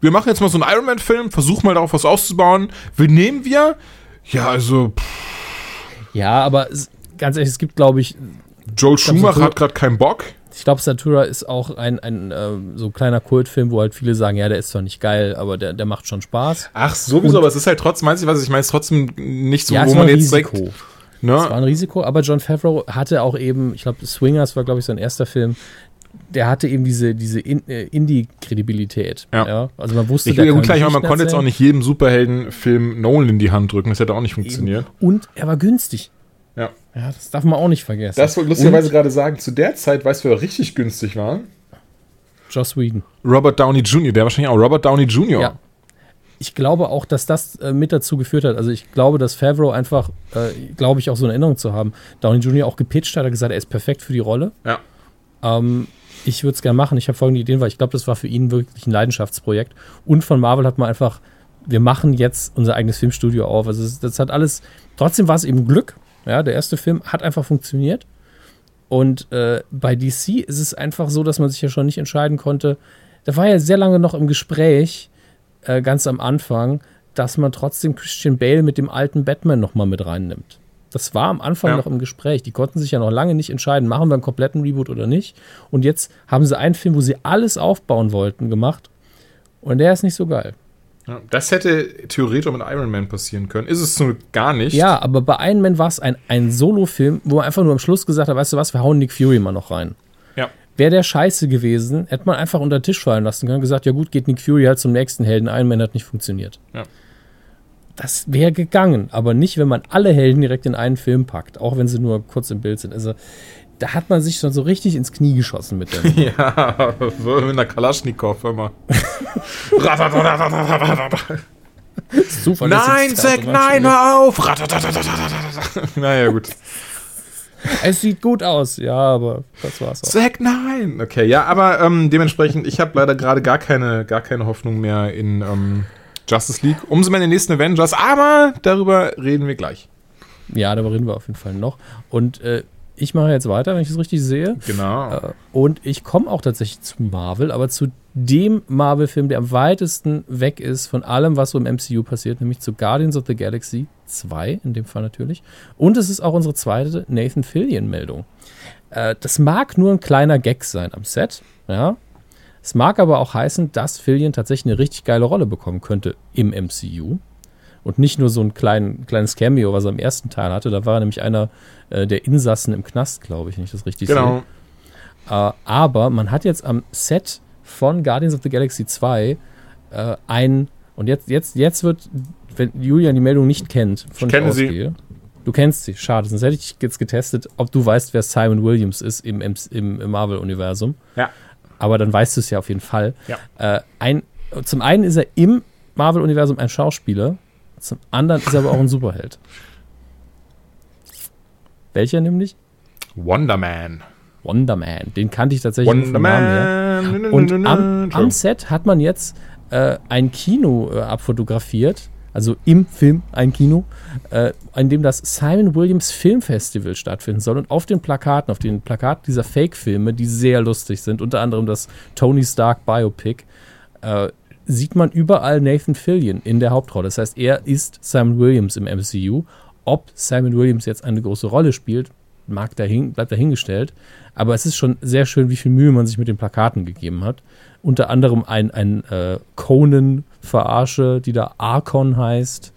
Wir machen jetzt mal so einen Iron Man-Film, versuchen mal darauf was auszubauen. Wen nehmen wir? Ja, also pff, Ja, aber es, ganz ehrlich, es gibt, glaube ich, Joel Schumacher hat gerade keinen Bock. ich glaube, Satura ist auch ein, ein ähm, so kleiner Kultfilm, wo halt viele sagen, ja, der ist zwar nicht geil, aber der, der macht schon Spaß. Ach, sowieso, aber es ist halt trotzdem, meinst du was, ich meine, es ist trotzdem nicht so, ja, es wo war man ein jetzt Risiko. direkt, Es war ne? ein Risiko, aber John Favreau hatte auch eben, ich glaube, Swingers war, glaube ich, sein erster Film. Der hatte eben diese, diese In äh, Indie-Kredibilität. Ja. Also man wusste, Ich will ja kann gut gleich, man Geschichten konnte jetzt auch erzählen. nicht jedem Superheldenfilm Nolan in die Hand drücken, das hätte auch nicht funktioniert. Und er war günstig. Ja. Ja, das darf man auch nicht vergessen. Das wollte ich lustigerweise gerade sagen, zu der Zeit, weißt du, wer richtig günstig war? Joss Whedon. Robert Downey Jr., der wahrscheinlich auch Robert Downey Jr. Ja. Ich glaube auch, dass das äh, mit dazu geführt hat. Also ich glaube, dass Favreau einfach, äh, glaube ich, auch so eine Erinnerung zu haben. Downey Jr. auch gepitcht hat, er gesagt, er ist perfekt für die Rolle. Ja. Ähm, ich würde es gerne machen. Ich habe folgende Ideen, weil ich glaube, das war für ihn wirklich ein Leidenschaftsprojekt. Und von Marvel hat man einfach, wir machen jetzt unser eigenes Filmstudio auf. Also das, hat alles, trotzdem war es eben Glück. Ja, der erste Film hat einfach funktioniert. Und äh, bei DC ist es einfach so, dass man sich ja schon nicht entscheiden konnte. Da war ja sehr lange noch im Gespräch, äh, ganz am Anfang, dass man trotzdem Christian Bale mit dem alten Batman nochmal mit reinnimmt. Das war am Anfang Ja. noch im Gespräch. Die konnten sich ja noch lange nicht entscheiden, machen wir einen kompletten Reboot oder nicht. Und jetzt haben sie einen Film, wo sie alles aufbauen wollten, gemacht. Und der ist nicht so geil. Ja, Das hätte theoretisch auch mit Iron Man passieren können. Ist es so gar nicht. Ja, aber bei Iron Man war es ein, ein Solo-Film, wo man einfach nur am Schluss gesagt hat, weißt du was, wir hauen Nick Fury mal noch rein. Ja. Wäre der scheiße gewesen, hätte man einfach unter den Tisch fallen lassen können und gesagt, ja gut, geht Nick Fury halt zum nächsten Helden. Iron Man hat nicht funktioniert. Ja. Das wäre gegangen, aber nicht, wenn man alle Helden direkt in einen Film packt, auch wenn sie nur kurz im Bild sind. Also da hat man sich schon so richtig ins Knie geschossen mit dem. Ja, mit einer Kalaschnikow immer. Super, nein, Zack, nein, hör auf! naja, gut. Es sieht gut aus, ja, aber das war's auch. Zack, nein! Okay, ja, aber ähm, dementsprechend, ich habe leider gerade gar keine, gar keine Hoffnung mehr in ähm, Justice League. Umso mehr in den nächsten Avengers, aber darüber reden wir gleich. Ja, darüber reden wir auf jeden Fall noch. Und äh, ich mache jetzt weiter, wenn ich es richtig sehe. Genau. Äh, Und ich komme auch tatsächlich zu Marvel, aber zu dem Marvel-Film, der am weitesten weg ist von allem, was so im MCU passiert, nämlich zu Guardians of the Galaxy 2, in dem Fall natürlich. Und es ist auch unsere zweite Nathan Fillion-Meldung. Äh, das mag nur ein kleiner Gag sein am Set, ja. Es mag aber auch heißen, dass Fillion tatsächlich eine richtig geile Rolle bekommen könnte im MCU. Und nicht nur so ein klein, kleines Cameo, was er im ersten Teil hatte. Da war er nämlich einer äh, der Insassen im Knast, glaube ich, wenn ich das richtig sehe. genau. Äh, aber man hat jetzt am Set von Guardians of the Galaxy 2 äh, ein, und jetzt, jetzt, jetzt wird, wenn Julian die Meldung nicht kennt, von kenne sie. ausgehe, Du kennst sie, schade, sonst hätte ich jetzt getestet, ob du weißt, wer Simon Williams ist im, im, im Marvel-Universum. Ja. Aber dann weißt du es ja auf jeden Fall. Ja. Äh, ein, zum einen ist er im Marvel-Universum ein Schauspieler, zum anderen ist er aber auch ein Superheld. Welcher nämlich? Wonder Man. Wonder Man. Den kannte ich tatsächlich Wonder vom Namen her. Und am, am Set hat man jetzt äh, ein Kino äh, abfotografiert, also im Film ein Kino, äh, in dem das Simon Williams Filmfestival stattfinden soll. Und auf den Plakaten, auf den Plakaten dieser Fake-Filme, die sehr lustig sind, unter anderem das Tony Stark Biopic, äh, sieht man überall Nathan Fillion in der Hauptrolle. Das heißt, er ist Simon Williams im MCU. Ob Simon Williams jetzt eine große Rolle spielt, mag dahin, bleibt dahingestellt. Aber es ist schon sehr schön, wie viel Mühe man sich mit den Plakaten gegeben hat. Unter anderem ein, ein äh, Conan-Verarsche, die da Archon heißt.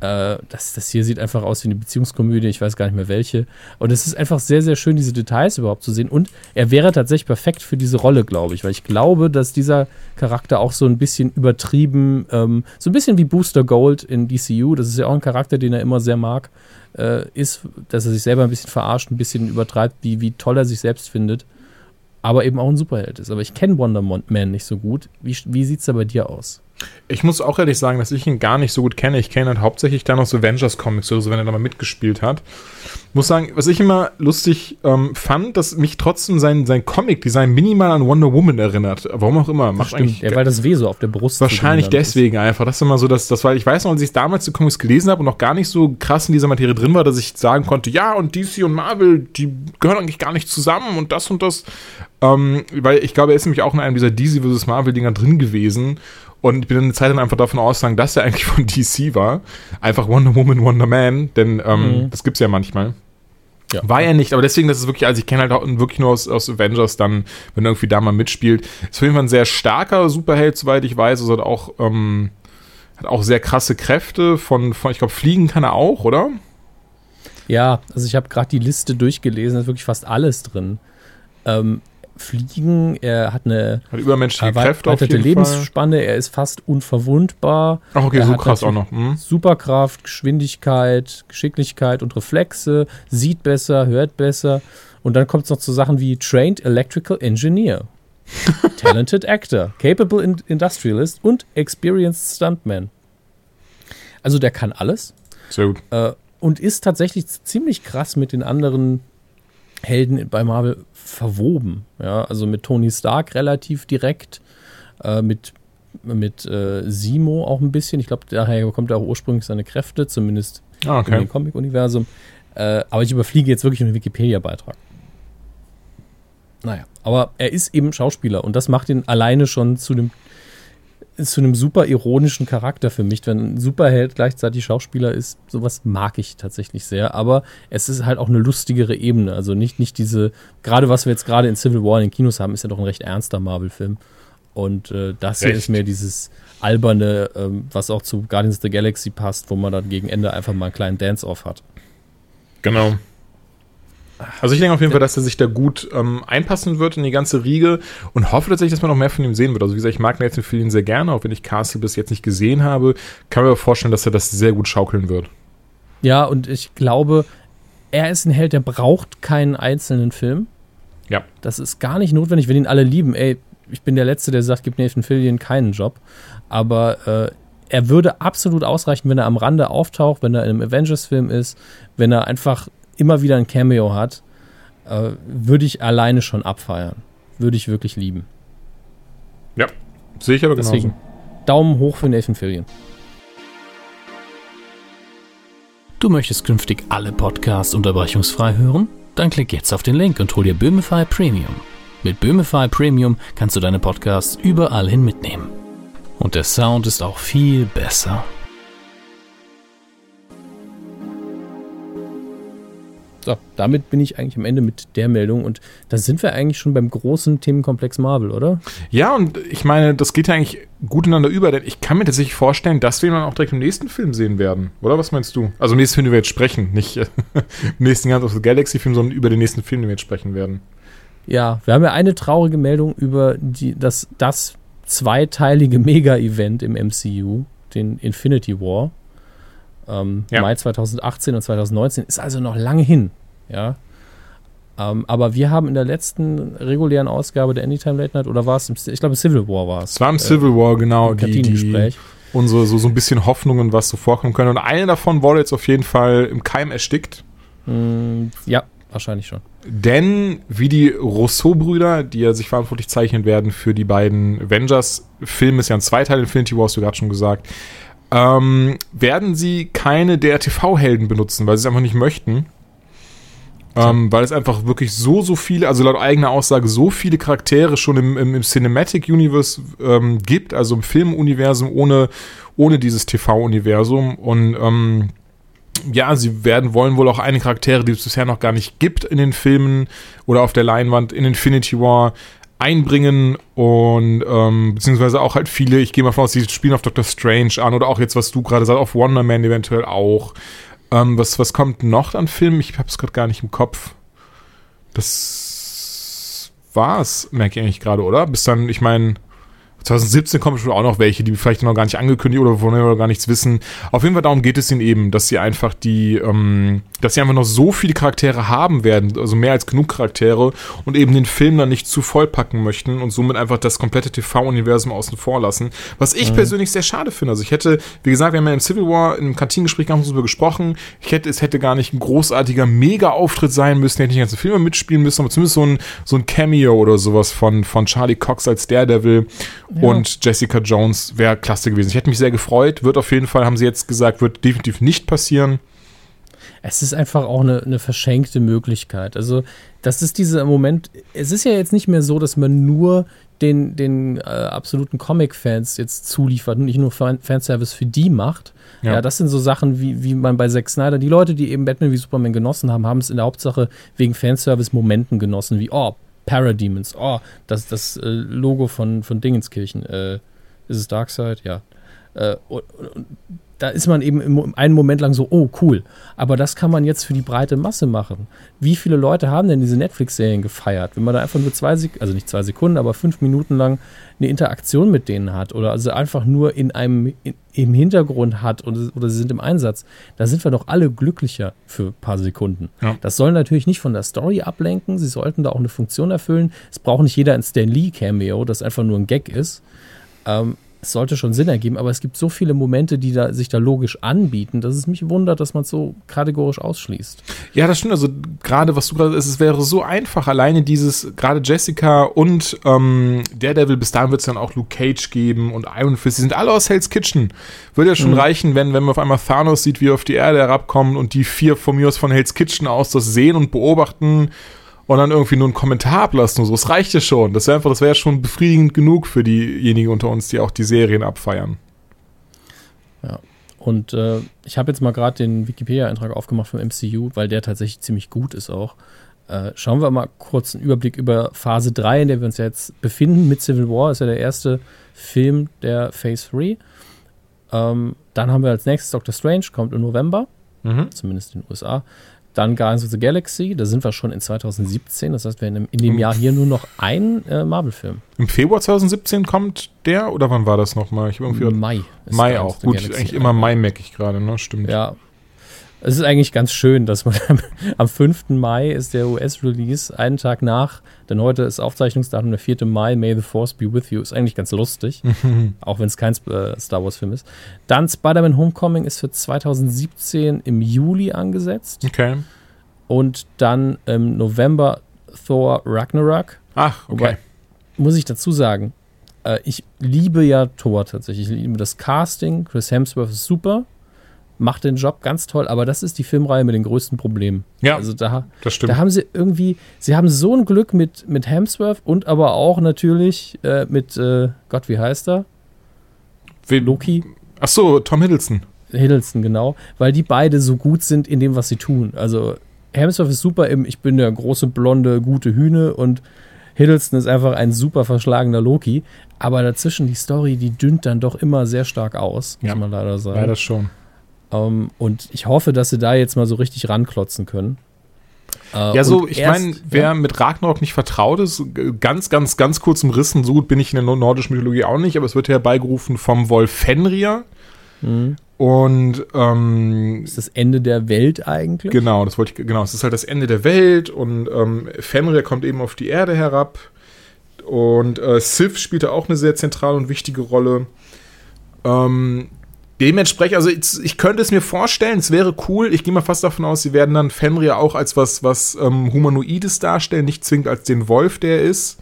Äh, das, das hier sieht einfach aus wie eine Beziehungskomödie, ich weiß gar nicht mehr welche. Und es ist einfach sehr, sehr schön, diese Details überhaupt zu sehen. Und er wäre tatsächlich perfekt für diese Rolle, glaube ich, weil ich glaube, dass dieser Charakter auch so ein bisschen übertrieben, ähm, so ein bisschen wie Booster Gold in DCU, das ist ja auch ein Charakter, den er immer sehr mag, äh, ist, dass er sich selber ein bisschen verarscht, ein bisschen übertreibt, wie, wie toll er sich selbst findet. Aber eben auch ein Superheld ist. Aber ich kenne Wonder Man nicht so gut. Wie, wie sieht es da bei dir aus? Ich muss auch ehrlich sagen, dass ich ihn gar nicht so gut kenne. Ich kenne halt hauptsächlich da noch so Avengers Comics oder so, wenn er da mal mitgespielt hat. Muss sagen, was ich immer lustig ähm, fand, dass mich trotzdem sein, sein Comic-Design minimal an Wonder Woman erinnert. Warum auch immer. Macht Stimmt, eigentlich ja, weil das W so auf der Brust Wahrscheinlich deswegen ist. einfach. Das ist immer so, dass das, weil ich weiß noch, als ich damals die Comics gelesen habe und noch gar nicht so krass in dieser Materie drin war, dass ich sagen konnte, ja, und DC und Marvel, die gehören eigentlich gar nicht zusammen und das und das. Ähm, weil ich glaube, er ist nämlich auch in einem dieser DC vs. Marvel-Dinger drin gewesen. Und ich bin eine Zeit lang einfach davon ausgegangen, dass er eigentlich von DC war. Einfach Wonder Woman, Wonder Man, denn ähm, mhm. das gibt's ja manchmal. Ja. War er nicht, aber deswegen, das ist wirklich, also ich kenne halt auch wirklich nur aus, aus Avengers dann, wenn er irgendwie da mal mitspielt. Ist auf jeden Fall ein sehr starker Superheld, soweit ich weiß. Also hat auch, ähm, hat auch sehr krasse Kräfte von, von ich glaube, Fliegen kann er auch, oder? Ja, also ich habe gerade die Liste durchgelesen, da ist wirklich fast alles drin. Ähm, fliegen, er hat eine hat übermenschliche Kräfte erweiterte Lebensspanne, Fall. er ist fast unverwundbar. Ach, okay, er so krass auch noch. Hm. Superkraft, Geschwindigkeit, Geschicklichkeit und Reflexe, sieht besser, hört besser. Und dann kommt es noch zu Sachen wie Trained Electrical Engineer, Talented Actor, Capable Industrialist und Experienced Stuntman. Also der kann alles. Sehr gut. Äh, und ist tatsächlich ziemlich krass mit den anderen Helden bei Marvel verwoben. Ja, also mit Tony Stark relativ direkt, äh, mit, mit äh, Simo auch ein bisschen. Ich glaube, daher bekommt er auch ursprünglich seine Kräfte, zumindest ah, okay. dem Comic-Universum. Äh, aber ich überfliege jetzt wirklich einen Wikipedia-Beitrag. Naja, aber er ist eben Schauspieler und das macht ihn alleine schon zu dem zu einem super ironischen Charakter für mich, wenn ein Superheld gleichzeitig Schauspieler ist. Sowas mag ich tatsächlich sehr, aber es ist halt auch eine lustigere Ebene. Also nicht, nicht diese, gerade was wir jetzt gerade in Civil War in den Kinos haben, ist ja doch ein recht ernster Marvel-Film. Und äh, das hier ist mehr dieses alberne, ähm, was auch zu Guardians of the Galaxy passt, wo man dann gegen Ende einfach mal einen kleinen Dance-Off hat. Genau. Also ich denke auf jeden Fall, dass er sich da gut ähm, einpassen wird in die ganze Riege und hoffe tatsächlich, dass man noch mehr von ihm sehen wird. Also wie gesagt, ich mag Nathan Fillion sehr gerne, auch wenn ich Castle bis jetzt nicht gesehen habe, kann mir vorstellen, dass er das sehr gut schaukeln wird. Ja, und ich glaube, er ist ein Held, der braucht keinen einzelnen Film. Ja. Das ist gar nicht notwendig, wenn ihn alle lieben. Ey, ich bin der Letzte, der sagt, gibt Nathan Fillion keinen Job. Aber äh, er würde absolut ausreichen, wenn er am Rande auftaucht, wenn er in einem Avengers-Film ist, wenn er einfach immer wieder ein Cameo hat, äh, würde ich alleine schon abfeiern. Würde ich wirklich lieben. Ja, sehe ich aber genauso. Deswegen Daumen hoch für Nathan Fillion. Du möchtest künftig alle Podcasts unterbrechungsfrei hören? Dann klick jetzt auf den Link und hol dir Böhmify Premium. Mit Böhmify Premium kannst du deine Podcasts überall hin mitnehmen. Und der Sound ist auch viel besser. So, damit bin ich eigentlich am Ende mit der Meldung und da sind wir eigentlich schon beim großen Themenkomplex Marvel, oder? Ja, und ich meine, das geht ja eigentlich gut ineinander über, denn ich kann mir tatsächlich vorstellen, dass wir ihn dann auch direkt im nächsten Film sehen werden. Oder was meinst du? Also im nächsten Film, den wir jetzt sprechen, nicht im nächsten Guardians of the Galaxy Film, sondern über den nächsten Film, den wir jetzt sprechen werden. Ja, wir haben ja eine traurige Meldung über die, das, das zweiteilige Mega-Event im MCU, den Infinity War ähm, ja. Mai 2018 und 2019 ist also noch lange hin. Ja. Ähm, aber wir haben in der letzten regulären Ausgabe der Anytime Late Night, oder war es, im, ich glaube, Civil War war es. Es war im äh, Civil War, genau. Die, die, unsere so, so ein bisschen Hoffnungen, was so vorkommen können. Und eine davon wurde jetzt auf jeden Fall im Keim erstickt. Mm, ja, wahrscheinlich schon. Denn wie die Rousseau-Brüder, die ja sich verantwortlich zeichnen werden für die beiden Avengers-Filme, ist ja ein Zweiteil Infinity War, hast du gerade schon gesagt, ähm, werden sie keine der TV-Helden benutzen, weil sie es einfach nicht möchten. Ähm, weil es einfach wirklich so, so viele, also laut eigener Aussage, so viele Charaktere schon im, im, im Cinematic Universe ähm, gibt, also im Filmuniversum ohne, ohne dieses TV-Universum. Und ähm, ja, sie werden wollen wohl auch einige Charaktere, die es bisher noch gar nicht gibt in den Filmen oder auf der Leinwand in Infinity War einbringen und ähm, beziehungsweise auch halt viele, ich gehe mal von aus, die spielen auf Doctor Strange an oder auch jetzt, was du gerade sagst, auf Wonder Man eventuell auch. Ähm, was, was kommt noch an Filmen? Ich habe es gerade gar nicht im Kopf. Das war's, merke ich eigentlich gerade, oder? Bis dann, ich meine, 2017 kommen schon auch noch welche, die vielleicht noch gar nicht angekündigt oder von denen wir gar nichts wissen. Auf jeden Fall darum geht es ihnen eben, dass sie einfach die, ähm, dass sie einfach noch so viele Charaktere haben werden, also mehr als genug Charaktere und eben den Film dann nicht zu voll packen möchten und somit einfach das komplette TV-Universum außen vor lassen. Was ich mhm. persönlich sehr schade finde. Also ich hätte, wie gesagt, wir haben ja im Civil War im Kantinengespräch ganz darüber gesprochen. Ich hätte, es hätte gar nicht ein großartiger Mega-Auftritt sein müssen, hätte nicht ganze Filme mitspielen müssen, aber zumindest so ein, so ein Cameo oder sowas von, von Charlie Cox als Daredevil ja. und Jessica Jones wäre klasse gewesen. Ich hätte mich sehr gefreut. Wird auf jeden Fall, haben sie jetzt gesagt, wird definitiv nicht passieren. Es ist einfach auch eine, eine verschenkte Möglichkeit. Also, das ist dieser Moment. Es ist ja jetzt nicht mehr so, dass man nur den, den äh, absoluten Comic-Fans jetzt zuliefert und nicht nur Fan Fanservice für die macht. Ja. ja. das sind so Sachen, wie, wie man bei Zack Snyder, die Leute, die eben Batman wie Superman genossen haben, haben es in der Hauptsache wegen Fanservice-Momenten genossen, wie, oh, Parademons. Oh, das das äh, Logo von, von Dingenskirchen. Äh, ist es Darkseid? Ja. Äh, und, und, da ist man eben im, einen Moment lang so, oh, cool. Aber das kann man jetzt für die breite Masse machen. Wie viele Leute haben denn diese Netflix-Serien gefeiert? Wenn man da einfach nur zwei Sekunden, also nicht zwei Sekunden, aber fünf Minuten lang eine Interaktion mit denen hat oder also einfach nur in einem, in, im Hintergrund hat oder, oder sie sind im Einsatz, da sind wir doch alle glücklicher für ein paar Sekunden. Ja. Das soll natürlich nicht von der Story ablenken. Sie sollten da auch eine Funktion erfüllen. Es braucht nicht jeder ein Stan Lee-Cameo, das einfach nur ein Gag ist. Ähm, es sollte schon Sinn ergeben, aber es gibt so viele Momente, die da, sich da logisch anbieten, dass es mich wundert, dass man es so kategorisch ausschließt. Ja, das stimmt. Also gerade, was du gerade, es wäre so einfach, alleine dieses, gerade Jessica und ähm, Daredevil, bis dahin wird es dann auch Luke Cage geben und Iron Fist, die sind alle aus Hell's Kitchen. Würde ja schon mhm. reichen, wenn, wenn man auf einmal Thanos sieht, wie er auf die Erde herabkommen und die vier von mir aus von Hell's Kitchen aus das sehen und beobachten und dann irgendwie nur einen Kommentar ablassen und so. Das reicht ja schon. Das wäre einfach, das wäre schon befriedigend genug für diejenigen unter uns, die auch die Serien abfeiern. Ja. Und äh, ich habe jetzt mal gerade den Wikipedia-Eintrag aufgemacht vom MCU, weil der tatsächlich ziemlich gut ist auch. Äh, schauen wir mal kurz einen Überblick über Phase 3, in der wir uns jetzt befinden. Mit Civil War ist ja der erste Film der Phase 3. Ähm, dann haben wir als nächstes Doctor Strange, kommt im November, mhm. zumindest in den USA. Dann Guardians of the Galaxy, da sind wir schon in 2017. Das heißt, wir haben in dem Jahr hier nur noch einen äh, Marvel-Film. Im Februar 2017 kommt der oder wann war das nochmal? Ich irgendwie Mai. Mai auch. Gut, eigentlich immer Mai merke ich gerade, ne? Stimmt. Ja, es ist eigentlich ganz schön, dass man am 5. Mai ist der US-Release, einen Tag nach, denn heute ist Aufzeichnungsdatum der 4. Mai, May the Force be with you. Ist eigentlich ganz lustig, auch wenn es kein äh, Star Wars-Film ist. Dann Spider-Man Homecoming ist für 2017 im Juli angesetzt. Okay. Und dann im November Thor Ragnarok. Ach, okay. Wobei, muss ich dazu sagen, äh, ich liebe ja Thor tatsächlich. Ich liebe das Casting. Chris Hemsworth ist super macht den Job ganz toll, aber das ist die Filmreihe mit den größten Problemen. Ja, also da, das stimmt. Da haben sie irgendwie, sie haben so ein Glück mit, mit Hemsworth und aber auch natürlich äh, mit, äh, Gott, wie heißt er? Wen? Loki. Ach so, Tom Hiddleston. Hiddleston, genau, weil die beide so gut sind in dem, was sie tun. Also Hemsworth ist super im, ich bin der große, blonde, gute Hühne und Hiddleston ist einfach ein super verschlagener Loki. Aber dazwischen die Story, die dünnt dann doch immer sehr stark aus, muss ja, man leider sagen. Leider schon. Um, ähm, und ich hoffe, dass sie da jetzt mal so richtig ranklotzen können. Uh, ja, so, ich meine, wer ja. mit Ragnarok nicht vertraut ist, ganz, ganz, ganz kurz im Rissen, so gut bin ich in der nordischen Mythologie auch nicht, aber es wird herbeigerufen vom Wolf Fenrir. Mhm. Und ähm, ist das Ende der Welt eigentlich? Genau, das wollte ich, genau, es ist halt das Ende der Welt und ähm, Fenrir kommt eben auf die Erde herab. Und äh, Sif spielt da auch eine sehr zentrale und wichtige Rolle. Ähm, dementsprechend, also ich, ich, könnte es mir vorstellen, es wäre cool. Ich gehe mal fast davon aus, sie werden dann Fenrir auch als was, was ähm, Humanoides darstellen, nicht zwingend als den Wolf, der er ist.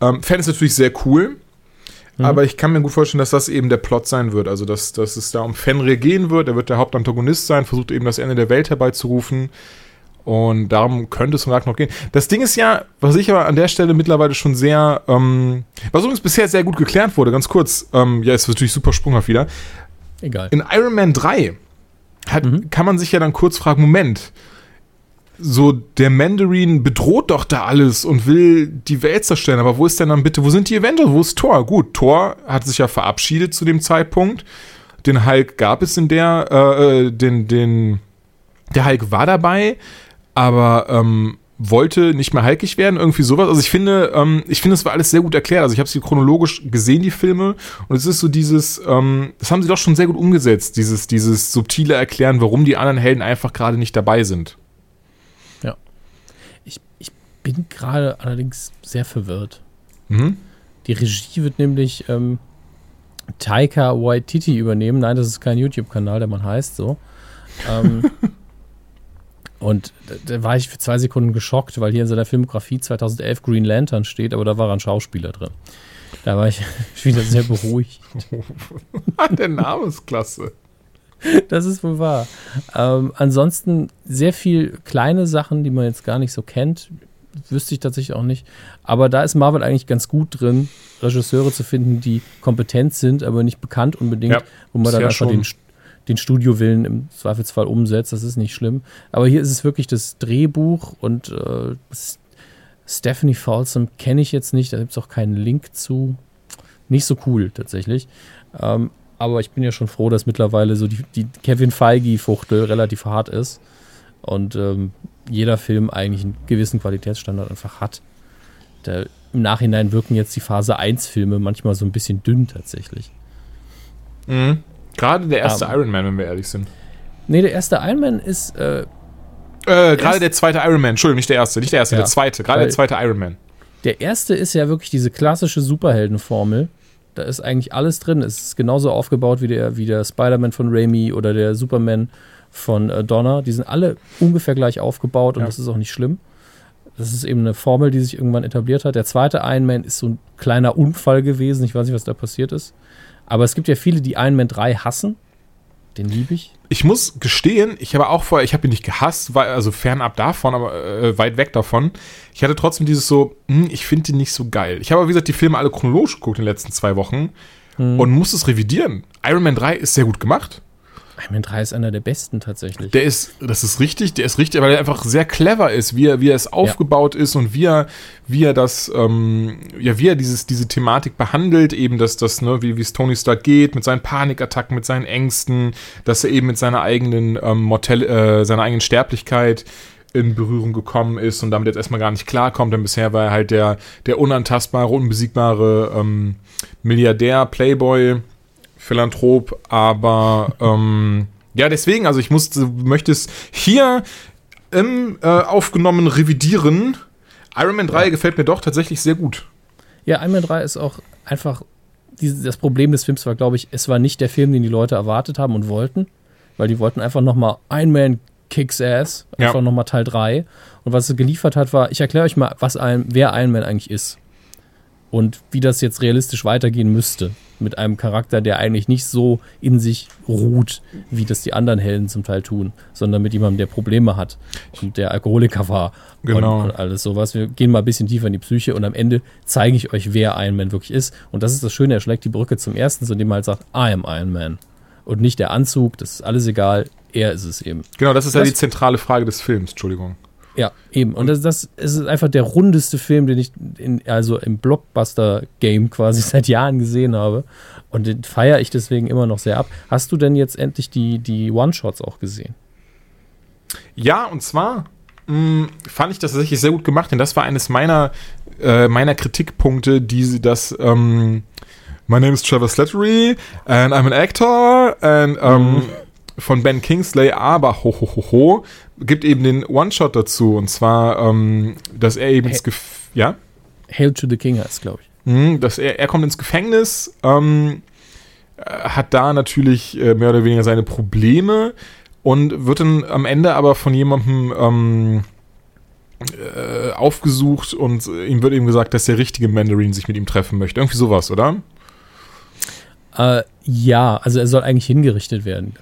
Ähm, Fan ist natürlich sehr cool. Mhm. Aber ich kann mir gut vorstellen, dass das eben der Plot sein wird. Also, dass, dass es da um Fenrir gehen wird. Er wird der Hauptantagonist sein, versucht eben das Ende der Welt herbeizurufen. Und darum könnte es um noch gehen. Das Ding ist ja, was ich aber an der Stelle mittlerweile schon sehr, ähm, was übrigens bisher sehr gut geklärt wurde, ganz kurz, ähm, ja, ist natürlich super sprunghaft wieder. Egal. In Iron Man 3 hat, mhm. kann man sich ja dann kurz fragen, Moment, so der Mandarin bedroht doch da alles und will die Welt zerstören, aber wo ist denn dann bitte, wo sind die Avengers, wo ist Thor? Gut, Thor hat sich ja verabschiedet zu dem Zeitpunkt, den Hulk gab es in der, äh, äh den, den, der Hulk war dabei, aber ähm, wollte nicht mehr halkig werden, irgendwie sowas. Also ich finde, ähm, ich finde, es war alles sehr gut erklärt. Also ich habe sie chronologisch gesehen, die Filme, und es ist so dieses, ähm, das haben sie doch schon sehr gut umgesetzt, dieses, dieses subtile Erklären, warum die anderen Helden einfach gerade nicht dabei sind. Ja. Ich, ich bin gerade allerdings sehr verwirrt. Mhm. Die Regie wird nämlich ähm, Taika Waititi übernehmen. Nein, das ist kein YouTube-Kanal, der man heißt so. Ähm, Und da, war ich für zwei Sekunden geschockt, weil hier in seiner Filmografie 2011 Green Lantern steht, aber da war ein Schauspieler drin. Da war ich wieder sehr beruhigt. Der Name ist klasse. Das ist wohl wahr. Ähm, ansonsten sehr viel kleine Sachen, die man jetzt gar nicht so kennt. Wüsste ich tatsächlich auch nicht. Aber da ist Marvel eigentlich ganz gut drin, Regisseure zu finden, die kompetent sind, aber nicht bekannt unbedingt, ja, wo man dann einfach schon. den den Studiowillen im Zweifelsfall umsetzt. Das ist nicht schlimm. Aber hier ist es wirklich das Drehbuch und äh, Stephanie Folsom kenne ich jetzt nicht. Da gibt es auch keinen Link zu. Nicht so cool tatsächlich. Ähm, aber ich bin ja schon froh, dass mittlerweile so die, die Kevin Feige-Fuchtel relativ hart ist und ähm, jeder Film eigentlich einen gewissen Qualitätsstandard einfach hat. Der, Im Nachhinein wirken jetzt die Phase 1-Filme manchmal so ein bisschen dünn tatsächlich. Mhm. Gerade der erste um, Iron Man, wenn wir ehrlich sind. Nee, der erste Iron Man ist. Äh, äh, gerade der zweite Iron Man, Entschuldigung, nicht der erste, nicht der erste, ja, der zweite, gerade der zweite Iron Man. Der erste ist ja wirklich diese klassische Superheldenformel. Da ist eigentlich alles drin. Es ist genauso aufgebaut wie der, wie der Spider-Man von Raimi oder der Superman von äh, Donner. Die sind alle ungefähr gleich aufgebaut und ja. das ist auch nicht schlimm. Das ist eben eine Formel, die sich irgendwann etabliert hat. Der zweite Iron Man ist so ein kleiner Unfall gewesen. Ich weiß nicht, was da passiert ist. Aber es gibt ja viele, die Iron Man 3 hassen. Den liebe ich. Ich muss gestehen, ich habe auch vorher, ich habe ihn nicht gehasst, weil, also fernab davon, aber äh, weit weg davon. Ich hatte trotzdem dieses so, hm, ich finde ihn nicht so geil. Ich habe, wie gesagt, die Filme alle chronologisch geguckt in den letzten zwei Wochen hm. und muss es revidieren. Iron Man 3 ist sehr gut gemacht. Iron Man 3 ist einer der besten tatsächlich. Der ist, das ist richtig, der ist richtig, weil er einfach sehr clever ist, wie er, wie er es aufgebaut ja. ist und wie er, wie er das, ähm, ja, wie er dieses, diese Thematik behandelt, eben, dass das, ne, wie, es Tony Stark geht, mit seinen Panikattacken, mit seinen Ängsten, dass er eben mit seiner eigenen, ähm, Mortell, äh, seiner eigenen Sterblichkeit in Berührung gekommen ist und damit jetzt erstmal gar nicht klarkommt, denn bisher war er halt der, der unantastbare, unbesiegbare ähm, Milliardär, Playboy, Philanthrop, aber ähm, ja, deswegen, also ich muss, möchte es hier im äh, aufgenommen revidieren. Iron Man 3 ja. gefällt mir doch tatsächlich sehr gut. Ja, Iron Man 3 ist auch einfach, das Problem des Films war, glaube ich, es war nicht der Film, den die Leute erwartet haben und wollten, weil die wollten einfach nochmal Iron Man Kicks Ass, einfach ja. nochmal Teil 3. Und was es geliefert hat, war, ich erkläre euch mal, was ein, wer Iron Man eigentlich ist und wie das jetzt realistisch weitergehen müsste mit einem Charakter, der eigentlich nicht so in sich ruht, wie das die anderen Helden zum Teil tun, sondern mit jemandem, der Probleme hat und der Alkoholiker war genau. und, und alles sowas. Wir gehen mal ein bisschen tiefer in die Psyche und am Ende zeige ich euch, wer Iron Man wirklich ist. Und das ist das Schöne, er schlägt die Brücke zum ersten, indem er halt sagt, I am Iron Man. Und nicht der Anzug, das ist alles egal, er ist es eben. Genau, das ist das, ja die zentrale Frage des Films, Entschuldigung. Ja, eben. Und das, das ist einfach der rundeste Film, den ich in, also im Blockbuster-Game quasi seit Jahren gesehen habe. Und den feiere ich deswegen immer noch sehr ab. Hast du denn jetzt endlich die, die One-Shots auch gesehen? Ja, und zwar mh, mm, fand ich das tatsächlich sehr gut gemacht, denn das war eines meiner, äh, meiner Kritikpunkte, die das. Ähm, My name is Trevor Slattery and I'm an actor and um, mhm. Von Ben Kingsley, aber ho ho ho ho gibt eben den One-Shot dazu. Und zwar, ähm, dass er eben hey, ins Gef Ja? Hail to the King heißt, glaube ich. Mhm, dass er, er kommt ins Gefängnis, ähm, hat da natürlich äh, mehr oder weniger seine Probleme und wird dann am Ende aber von jemandem ähm, äh, aufgesucht und ihm wird eben gesagt, dass der richtige Mandarin sich mit ihm treffen möchte. Irgendwie sowas, oder? Äh, ja, also er soll eigentlich hingerichtet werden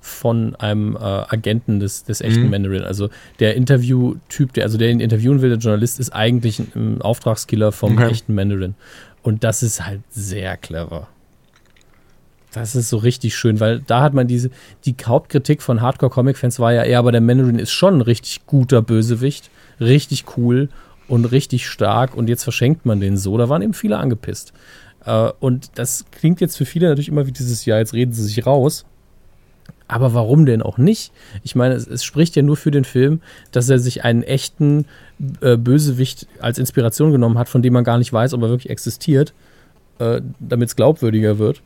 von einem äh, Agenten des, des echten mhm. Mandarin. Also der Interviewtyp, der, also der ihn interviewen will, der Journalist, ist eigentlich ein, ein Auftragskiller vom okay. echten Mandarin. Und das ist halt sehr clever. Das ist so richtig schön, weil da hat man diese, die Hauptkritik von Hardcore-Comic-Fans war ja, ja, aber der Mandarin ist schon ein richtig guter Bösewicht, richtig cool und richtig stark und jetzt verschenkt man den so. Da waren eben viele angepisst. Äh, und das klingt jetzt für viele natürlich immer wie dieses Jahr, jetzt reden sie sich raus. Aber warum denn auch nicht? Ich meine, es, es, spricht ja nur für den Film, dass er sich einen echten äh, Bösewicht als Inspiration genommen hat, von dem man gar nicht weiß, ob er wirklich existiert, äh, damit es glaubwürdiger wird.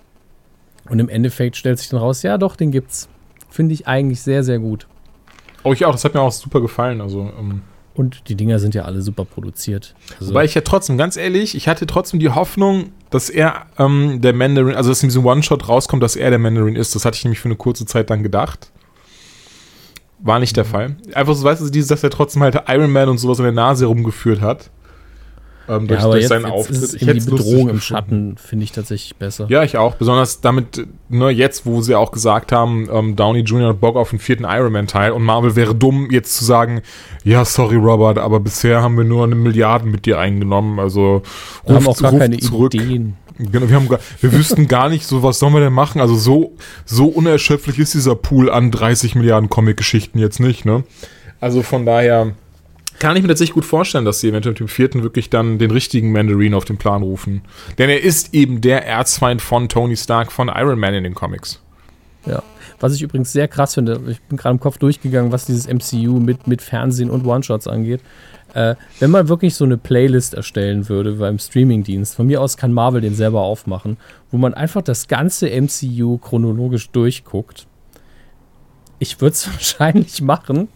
Und im Endeffekt stellt sich dann raus, ja doch, den gibt's. Finde ich eigentlich sehr, sehr gut. Oh, ich auch. Das hat mir auch super gefallen. Also, ähm und die Dinger sind ja alle super produziert. Also Wobei ich ja trotzdem, ganz ehrlich, ich hatte trotzdem die Hoffnung, dass er ähm, der Mandarin, also dass in diesem One-Shot rauskommt, dass er der Mandarin ist. Das hatte ich nämlich für eine kurze Zeit dann gedacht. War nicht der mhm. Fall. Einfach so, weißt du, dieses, dass er trotzdem halt Iron Man und sowas in der Nase rumgeführt hat. Ähm, durch, ja, aber durch jetzt, seinen jetzt Auftritt. Ist ich die Bedrohung im Schatten finde ich tatsächlich besser. Ja, ich auch. Besonders damit, ne, jetzt, wo sie auch gesagt haben, ähm, Downey Jr. hat Bock auf den vierten Iron Man-Teil und Marvel wäre dumm, jetzt zu sagen, ja, sorry, Robert, aber bisher haben wir nur eine Milliarde mit dir eingenommen. Also wir haben auch gar keine zurück. Ideen. Genau, wir, haben, wir wüssten gar nicht, so was sollen wir denn machen. Also so, so unerschöpflich ist dieser Pool an 30 Milliarden Comic-Geschichten jetzt nicht, ne? Also von daher kann ich mir tatsächlich gut vorstellen, dass sie eventuell mit dem vierten wirklich dann den richtigen Mandarin auf den Plan rufen. Denn er ist eben der Erzfeind von Tony Stark von Iron Man in den Comics. Ja. Was ich übrigens sehr krass finde, ich bin gerade im Kopf durchgegangen, was dieses MCU mit, mit Fernsehen und One-Shots angeht. Äh, wenn man wirklich so eine Playlist erstellen würde beim Streamingdienst, von mir aus kann Marvel den selber aufmachen, wo man einfach das ganze MCU chronologisch durchguckt. Ich würde es wahrscheinlich machen,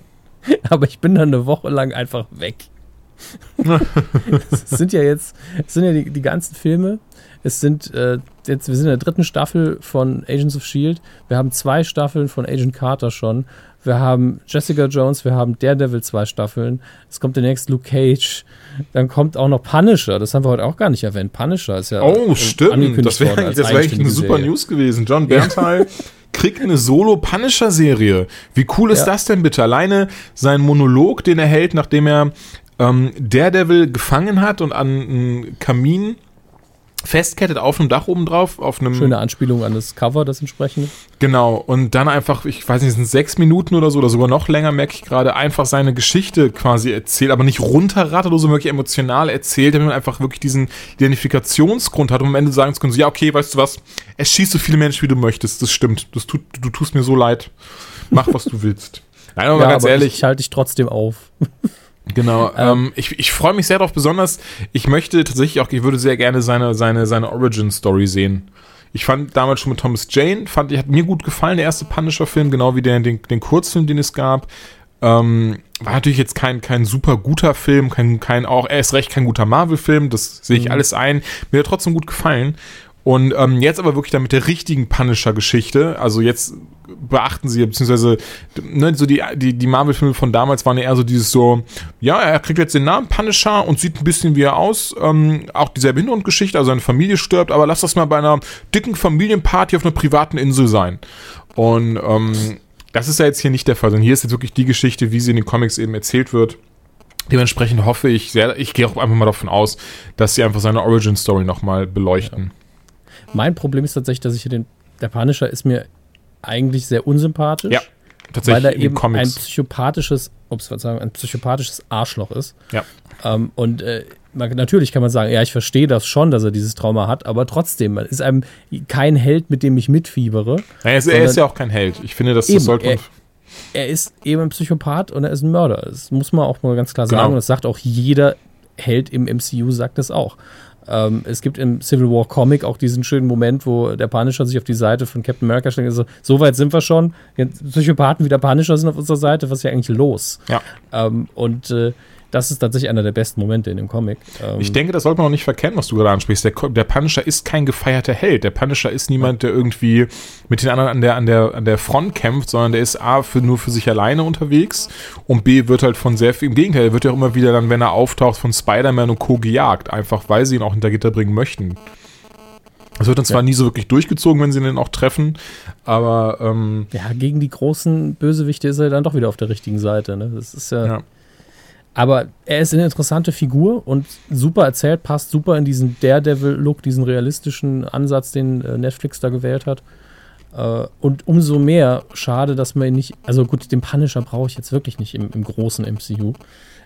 aber ich bin dann eine Woche lang einfach weg. es sind ja jetzt, es sind ja die, die ganzen Filme. Es sind äh, jetzt, wir sind in der dritten Staffel von Agents of Shield. Wir haben zwei Staffeln von Agent Carter schon. Wir haben Jessica Jones, wir haben Daredevil zwei Staffeln. Es kommt demnächst Luke Cage. Dann kommt auch noch Punisher. Das haben wir heute auch gar nicht erwähnt. Punisher ist ja. Oh, stimmt. Das wäre wär eigentlich eine super News gewesen. John Bernthal kriegt eine Solo-Punisher-Serie. Wie cool ist ja. das denn bitte? Alleine sein Monolog, den er hält, nachdem er ähm, Daredevil gefangen hat und an einen Kamin festkettet auf einem Dach oben drauf, auf einem. Schöne Anspielung an das Cover, das entsprechende. Genau, und dann einfach, ich weiß nicht, es sind sechs Minuten oder so, oder sogar noch länger, merke ich gerade, einfach seine Geschichte quasi erzählt, aber nicht runterrattert oder so wirklich emotional erzählt, damit man einfach wirklich diesen Identifikationsgrund hat, um am Ende sagen zu können, so, ja, okay, weißt du was, es schießt so viele Menschen, wie du möchtest, das stimmt, das tut, du tust mir so leid, mach, was du willst. Nein, aber ja, ganz aber ehrlich. Ich, ich halte dich trotzdem auf. Genau, ähm, ähm, ich, ich freue mich sehr darauf, besonders, ich möchte tatsächlich auch, ich würde sehr gerne seine, seine, seine Origin-Story sehen. Ich fand damals schon mit Thomas Jane, fand ich, hat mir gut gefallen, der erste Punisher-Film, genau wie der, den, den Kurzfilm, den es gab. Ähm, war natürlich jetzt kein, kein super guter Film, kein, kein auch, er ist recht kein guter Marvel-Film, das sehe ich mhm. alles ein. Mir hat trotzdem gut gefallen. Und ähm, jetzt aber wirklich dann mit der richtigen Punisher-Geschichte. Also jetzt beachten sie, beziehungsweise ne, so die, die, die Marvel-Filme von damals waren eher so dieses so, ja, er kriegt jetzt den Namen Punisher und sieht ein bisschen wie er aus. Ähm, auch dieselbe Hintergrundgeschichte, also seine Familie stirbt, aber lass das mal bei einer dicken Familienparty auf einer privaten Insel sein. Und ähm, das ist ja jetzt hier nicht der Fall, sondern hier ist jetzt wirklich die Geschichte, wie sie in den Comics eben erzählt wird. Dementsprechend hoffe ich sehr, ich gehe auch einfach mal davon aus, dass sie einfach seine Origin-Story nochmal beleuchten. Ja. Mein Problem ist tatsächlich, dass ich den, der Punisher ist mir eigentlich sehr unsympathisch. Ja, tatsächlich. Weil er eben Comics. ein psychopathisches, ups, sagen, ein psychopathisches Arschloch ist. Ja. Ähm, und äh, man, natürlich kann man sagen, ja, ich verstehe das schon, dass er dieses Trauma hat, aber trotzdem, man ist einem kein Held, mit dem ich mitfiebere. Ja, er, ist, er ist ja auch kein Held. Ich finde, das, das sollte man. Er, er, ist eben ein Psychopath und er ist ein Mörder. Das muss man auch mal ganz klar sagen. Genau. Und das sagt auch jeder Held im MCU, sagt das auch. Ähm, es gibt im Civil War Comic auch diesen schönen Moment, wo der Punisher sich auf die Seite von Captain America stellt und so, so weit sind wir schon. Jetzt Psychopathen wie der Punisher sind auf unserer Seite, was ist ja eigentlich los? Ja. Ähm, und äh, das ist tatsächlich einer der besten Momente in dem Comic. Ähm ich denke, das sollte man auch nicht verkennen, was du gerade ansprichst. Der, der, Punisher ist kein gefeierter Held. Der Punisher ist niemand, der irgendwie mit den anderen an der, an der, an der Front kämpft, sondern der ist A, für, nur für sich alleine unterwegs und B, wird halt von sehr viel, im Gegenteil, er wird ja auch immer wieder dann, wenn er auftaucht, von Spider-Man und Co. gejagt, einfach weil sie ihn auch hinter Gitter bringen möchten. Das wird dann zwar ja. nie so wirklich durchgezogen, wenn sie ihn auch treffen, aber ähm, ja, gegen die großen Bösewichte ist er dann doch wieder auf der richtigen Seite. Ne? Das ist ja, ja. Aber er ist eine interessante Figur und super erzählt, passt super in diesen Daredevil-Look, diesen realistischen Ansatz, den äh, Netflix da gewählt hat. Äh, und umso mehr schade, dass man ihn nicht. Also gut, den Punisher brauche ich jetzt wirklich nicht im, im großen MCU.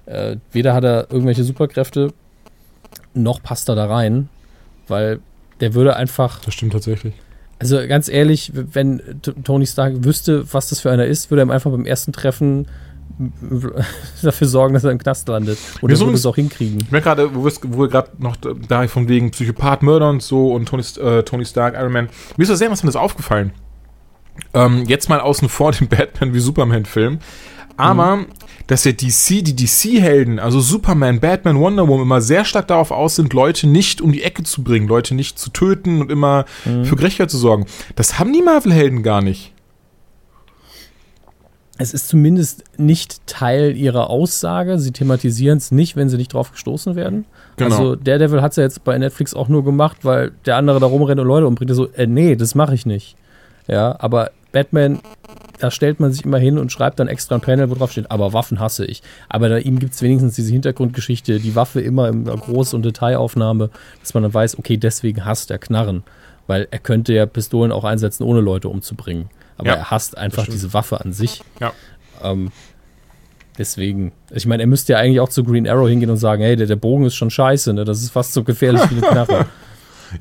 Äh, weder hat er irgendwelche Superkräfte, noch passt er da rein, weil der würde einfach. Das stimmt tatsächlich. Also ganz ehrlich, wenn Tony Stark wüsste, was das für einer ist, würde er ihm einfach beim ersten Treffen dafür sorgen, dass er im Knast landet. Und er würde es auch hinkriegen. Ich merke gerade, wo, wir gerade noch da von wegen Psychopath, Mörder und so und Tony, äh, Tony Stark, Iron Man. Mir ist das sehr was das aufgefallen. Ähm, jetzt mal außen vor dem Batman wie Superman-Film. Aber, mhm. dass der DC, die DC-Helden, also Superman, Batman, Wonder Woman, immer sehr stark darauf aus sind, Leute nicht um die Ecke zu bringen, Leute nicht zu töten und immer mhm. für Gerechtigkeit zu sorgen. Das haben die Marvel-Helden gar nicht es ist zumindest nicht Teil ihrer Aussage. Sie thematisieren es nicht, wenn sie nicht drauf gestoßen werden. Genau. Also Daredevil hat es ja jetzt bei Netflix auch nur gemacht, weil der andere da rumrennt und Leute umbringt. So, äh, nee, das mache ich nicht. Ja, aber Batman, da stellt man sich immer hin und schreibt dann extra ein Panel, wo drauf steht, aber Waffen hasse ich. Aber da ihm gibt es wenigstens diese Hintergrundgeschichte, die Waffe immer in einer Groß- und Detailaufnahme, dass man dann weiß, okay, deswegen hasst er Knarren. Weil er könnte ja Pistolen auch einsetzen, ohne Leute umzubringen aber ja, er hasst einfach diese Waffe an sich. Ja. Ähm, deswegen, ich meine, er müsste ja eigentlich auch zu Green Arrow hingehen und sagen, hey, der, der Bogen ist schon scheiße, ne? Das ist fast so gefährlich wie eine Knarre.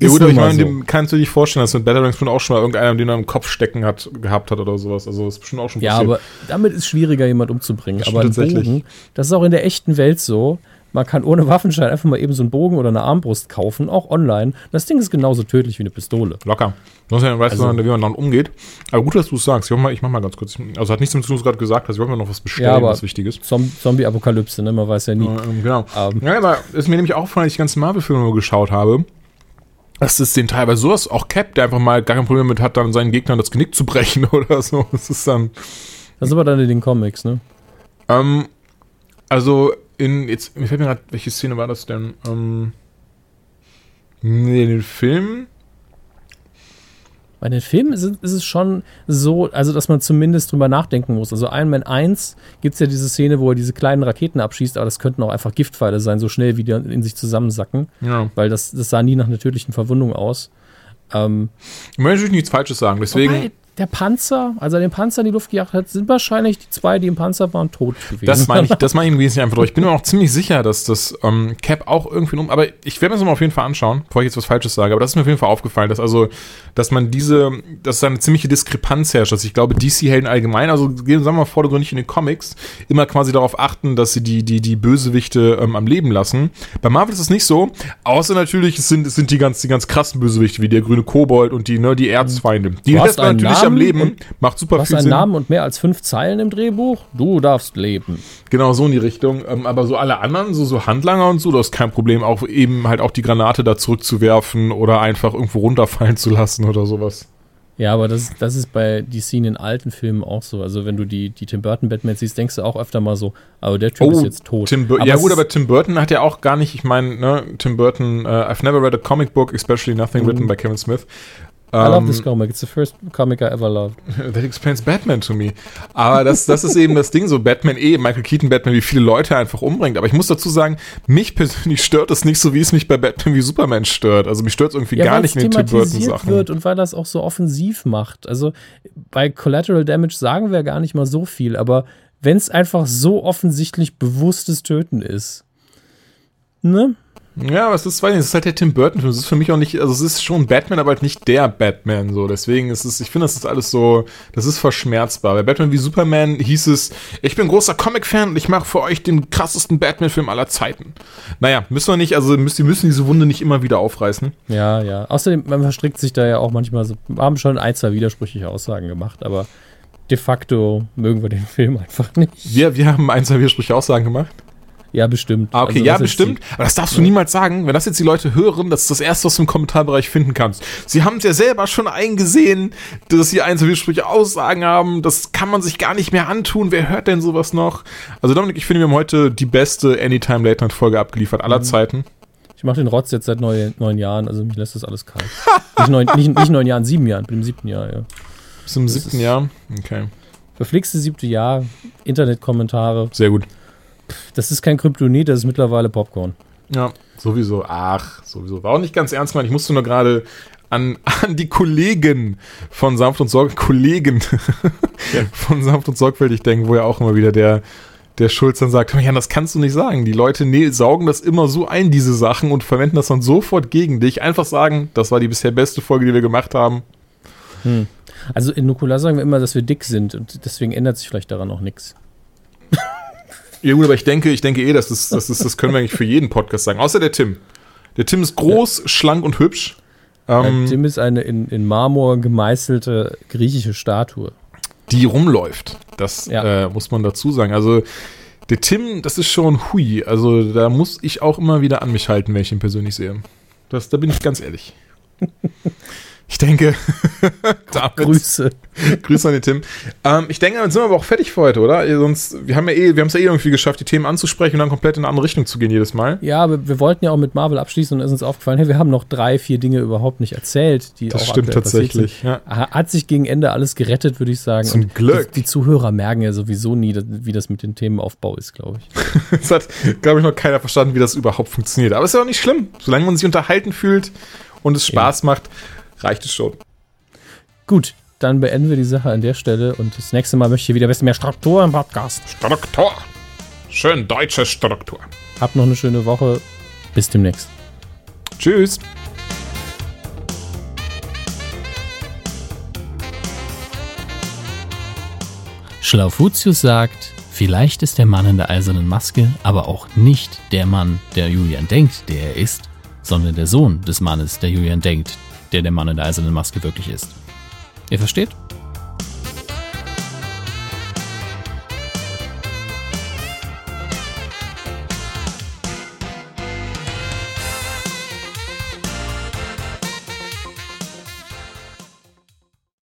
Ja, gut, aber ich meine, so. kannst du dir vorstellen, dass mit Battlerangs schon auch schon mal irgendeiner, den er im Kopf stecken hat, gehabt hat oder sowas. Also das ist bestimmt auch schon passiert. Ja, aber damit ist schwieriger, jemand umzubringen. aber ein Bogen, das ist auch in der echten Welt so. Man kann ohne Waffenschein einfach mal eben so einen Bogen oder eine Armbrust kaufen, auch online. Das Ding ist genauso tödlich wie eine Pistole. Locker. Du musst ja weißt, also, wie man dann umgeht. Aber gut, dass du es sagst. Ich mach, mal, ich mach mal ganz kurz. Also hat nichts damit zu tun, was du gerade gesagt hast. Ich wollte mir noch was bestellen, ja, was wichtig ist. Zombie-Apokalypse, ne? Man weiß ja nie. Ähm, genau. Um. Ja, aber es ist mir nämlich auch von, als ich die ganzen Marvel-Filme geschaut habe, dass es den teilweise sowas, auch Cap, der einfach mal gar kein Problem mit hat, dann seinen Gegnern das Genick zu brechen oder so. Das ist dann. Das ist aber dann in den Comics, ne? Ähm, also in, jetzt, mir fällt mir gerade, welche Szene war das denn? Ähm, in den Filmen. Bei den Filmen ist, ist, es schon so, also dass man zumindest drüber nachdenken muss. Also Iron Man 1 gibt es ja diese Szene, wo er diese kleinen Raketen abschießt, aber das könnten auch einfach Giftpfeile sein, so schnell wie die in sich zusammensacken. Ja. Weil das, das sah nie nach einer tödlichen Verwundung aus. Ähm, ich möchte natürlich nichts Falsches sagen, deswegen. Wobei, der Panzer, als er den Panzer in die Luft gejagt hat, sind wahrscheinlich die zwei, die im Panzer waren, tot gewesen. Das meine ich, das meine ich im Wesentlichen einfach durch. Ich bin mir auch ziemlich sicher, dass das ähm, Cap auch irgendwie um. Aber ich werde mir das mal auf jeden Fall anschauen, bevor ich jetzt was Falsches sage. Aber das ist mir auf jeden Fall aufgefallen, dass also, dass man diese, dass da eine ziemliche Diskrepanz herrscht. Dass ich glaube, DC-Helden allgemein, also sagen wir mal vordergründig in den Comics, immer quasi darauf achten, dass sie die, die, die Bösewichte ähm, am Leben lassen. Bei Marvel ist es nicht so. Außer natürlich, es sind, es sind die ganz, die ganz krassen Bösewichte, wie der grüne Kobold und die, ne, die Erzfeinde. Die lässt man natürlich Namen am Leben. Macht super du viel einen Sinn. Namen und mehr als fünf Zeilen im Drehbuch. Du darfst leben. Genau, so in die Richtung. Ähm, aber so alle anderen, so, so Handlanger und so, das ist kein Problem. Auch eben halt auch die Granate da zurückzuwerfen oder einfach irgendwo runterfallen zu lassen oder sowas. Ja, aber das, das ist bei DC in alten Filmen auch so. Also wenn du die, die Tim Burton Batman siehst, denkst du auch öfter mal so, aber der Typ oh, ist jetzt tot. ja gut, aber Tim Burton hat ja auch gar nicht, ich meine, ne, Tim Burton, uh, I've never read a comic book, especially nothing mm. written by Kevin Smith. I love this ähm, comic. It's the first comic I ever loved. That explains Batman to me. Aber das, das ist eben das Ding, so Batman eh, Michael Keaton Batman, wie viele Leute einfach umbringt. Aber ich muss dazu sagen, mich persönlich stört es nicht so, wie es mich bei Batman wie Superman stört. Also mich stört es irgendwie ja, gar nicht in den Tim Burton Sachen. wird und weil das auch so offensiv macht. Also bei Collateral Damage sagen wir gar nicht mal so viel, aber wenn es einfach so offensichtlich bewusstes Töten ist, ne? Ja, aber es ist, weiß nicht, es ist halt der Tim Burton-Film. Es ist für mich auch nicht, also es ist schon Batman, aber halt nicht der Batman, so. Deswegen ist es, ich finde, das ist alles so, das ist verschmerzbar. Bei Batman wie Superman hieß es, ich bin großer Comic-Fan und ich mache für euch den krassesten Batman-Film aller Zeiten. Naja, müssen wir nicht, also müssen, die müssen diese Wunde nicht immer wieder aufreißen. Ja, ja. Außerdem, man verstrickt sich da ja auch manchmal so, wir haben schon ein, zwei widersprüchliche Aussagen gemacht, aber de facto mögen wir den Film einfach nicht. Wir, wir haben ein, zwei widersprüchliche Aussagen gemacht. Ja, bestimmt. Ah, okay, also, ja, bestimmt. Aber das darfst du niemals sagen. Wenn das jetzt die Leute hören, das ist das Erste, was du im Kommentarbereich finden kannst. Sie haben es ja selber schon eingesehen, dass sie Einzelwidersprüche Aussagen haben. Das kann man sich gar nicht mehr antun. Wer hört denn sowas noch? Also Dominik, ich finde, wir haben heute die beste Anytime Late Night Folge abgeliefert aller mhm. Zeiten. Ich mache den Rotz jetzt seit neun, neun, Jahren, also mich lässt das alles kalt. nicht, neun, nicht, nicht neun Jahren, sieben Jahren. Bin im siebten Jahr, ja. Bis im siebten Jahr? Okay. Verflixte siebte Jahr, Internetkommentare. Sehr gut Das ist kein Kryptonit, das ist mittlerweile Popcorn. Ja, sowieso. Ach, sowieso. War auch nicht ganz ernst gemeint. Ich musste nur gerade an, an die Kollegen von Sanft und Sorg Kollegen von Sanft und Sorgfältig denken, wo ja auch immer wieder der, der Schulz dann sagt, ja, das kannst du nicht sagen. Die Leute nee, saugen das immer so ein, diese Sachen, und verwenden das dann sofort gegen dich. Einfach sagen, das war die bisher beste Folge, die wir gemacht haben. Hm. Also in Nukular sagen wir immer, dass wir dick sind und deswegen ändert sich vielleicht daran auch nichts. Ja gut, aber ich denke, ich denke eh, dass das, das, ist, das können wir eigentlich für jeden Podcast sagen. Außer der Tim. Der Tim ist groß, ja. schlank und hübsch. Ähm, Tim ist eine in, in Marmor gemeißelte griechische Statue. Die rumläuft. Das ja. äh, muss man dazu sagen. Also der Tim, das ist schon hui. Also da muss ich auch immer wieder an mich halten, wenn ich ihn persönlich sehe. Das, da bin ich ganz ehrlich. Ich denke, damit, Grüße. Grüße an den Tim. Ähm, ich denke, damit sind wir aber auch fertig für heute, oder? Sonst, wir haben ja eh, wir haben es ja eh irgendwie geschafft, die Themen anzusprechen und dann komplett in eine andere Richtung zu gehen jedes Mal. Ja, aber wir wollten ja auch mit Marvel abschließen und ist uns aufgefallen, hey, wir haben noch drei, vier Dinge überhaupt nicht erzählt, die das auch stimmt tatsächlich. Ja. Hat sich gegen Ende alles gerettet, würde ich sagen. Zum und Glück. Die, die, Zuhörer merken ja sowieso nie, wie das mit dem Themenaufbau ist, glaube ich. Es hat, glaube ich, noch keiner verstanden, wie das überhaupt funktioniert. Aber es ist ja auch nicht schlimm. Solange man sich unterhalten fühlt und es Spaß ja. macht, reicht es schon. Gut, dann beenden wir die Sache an der Stelle und das nächste Mal möchte ich wieder ein bisschen mehr Struktur im Podcast. Struktur. Schön deutsche Struktur. Habt noch eine schöne Woche. Bis demnächst. Tschüss. Schlaufutius sagt, vielleicht ist der Mann in der eisernen Maske aber auch nicht der Mann, der Julian denkt, der er ist, sondern der Sohn des Mannes, der Julian denkt, der der Mann in der eisernen Maske wirklich ist. Ihr versteht?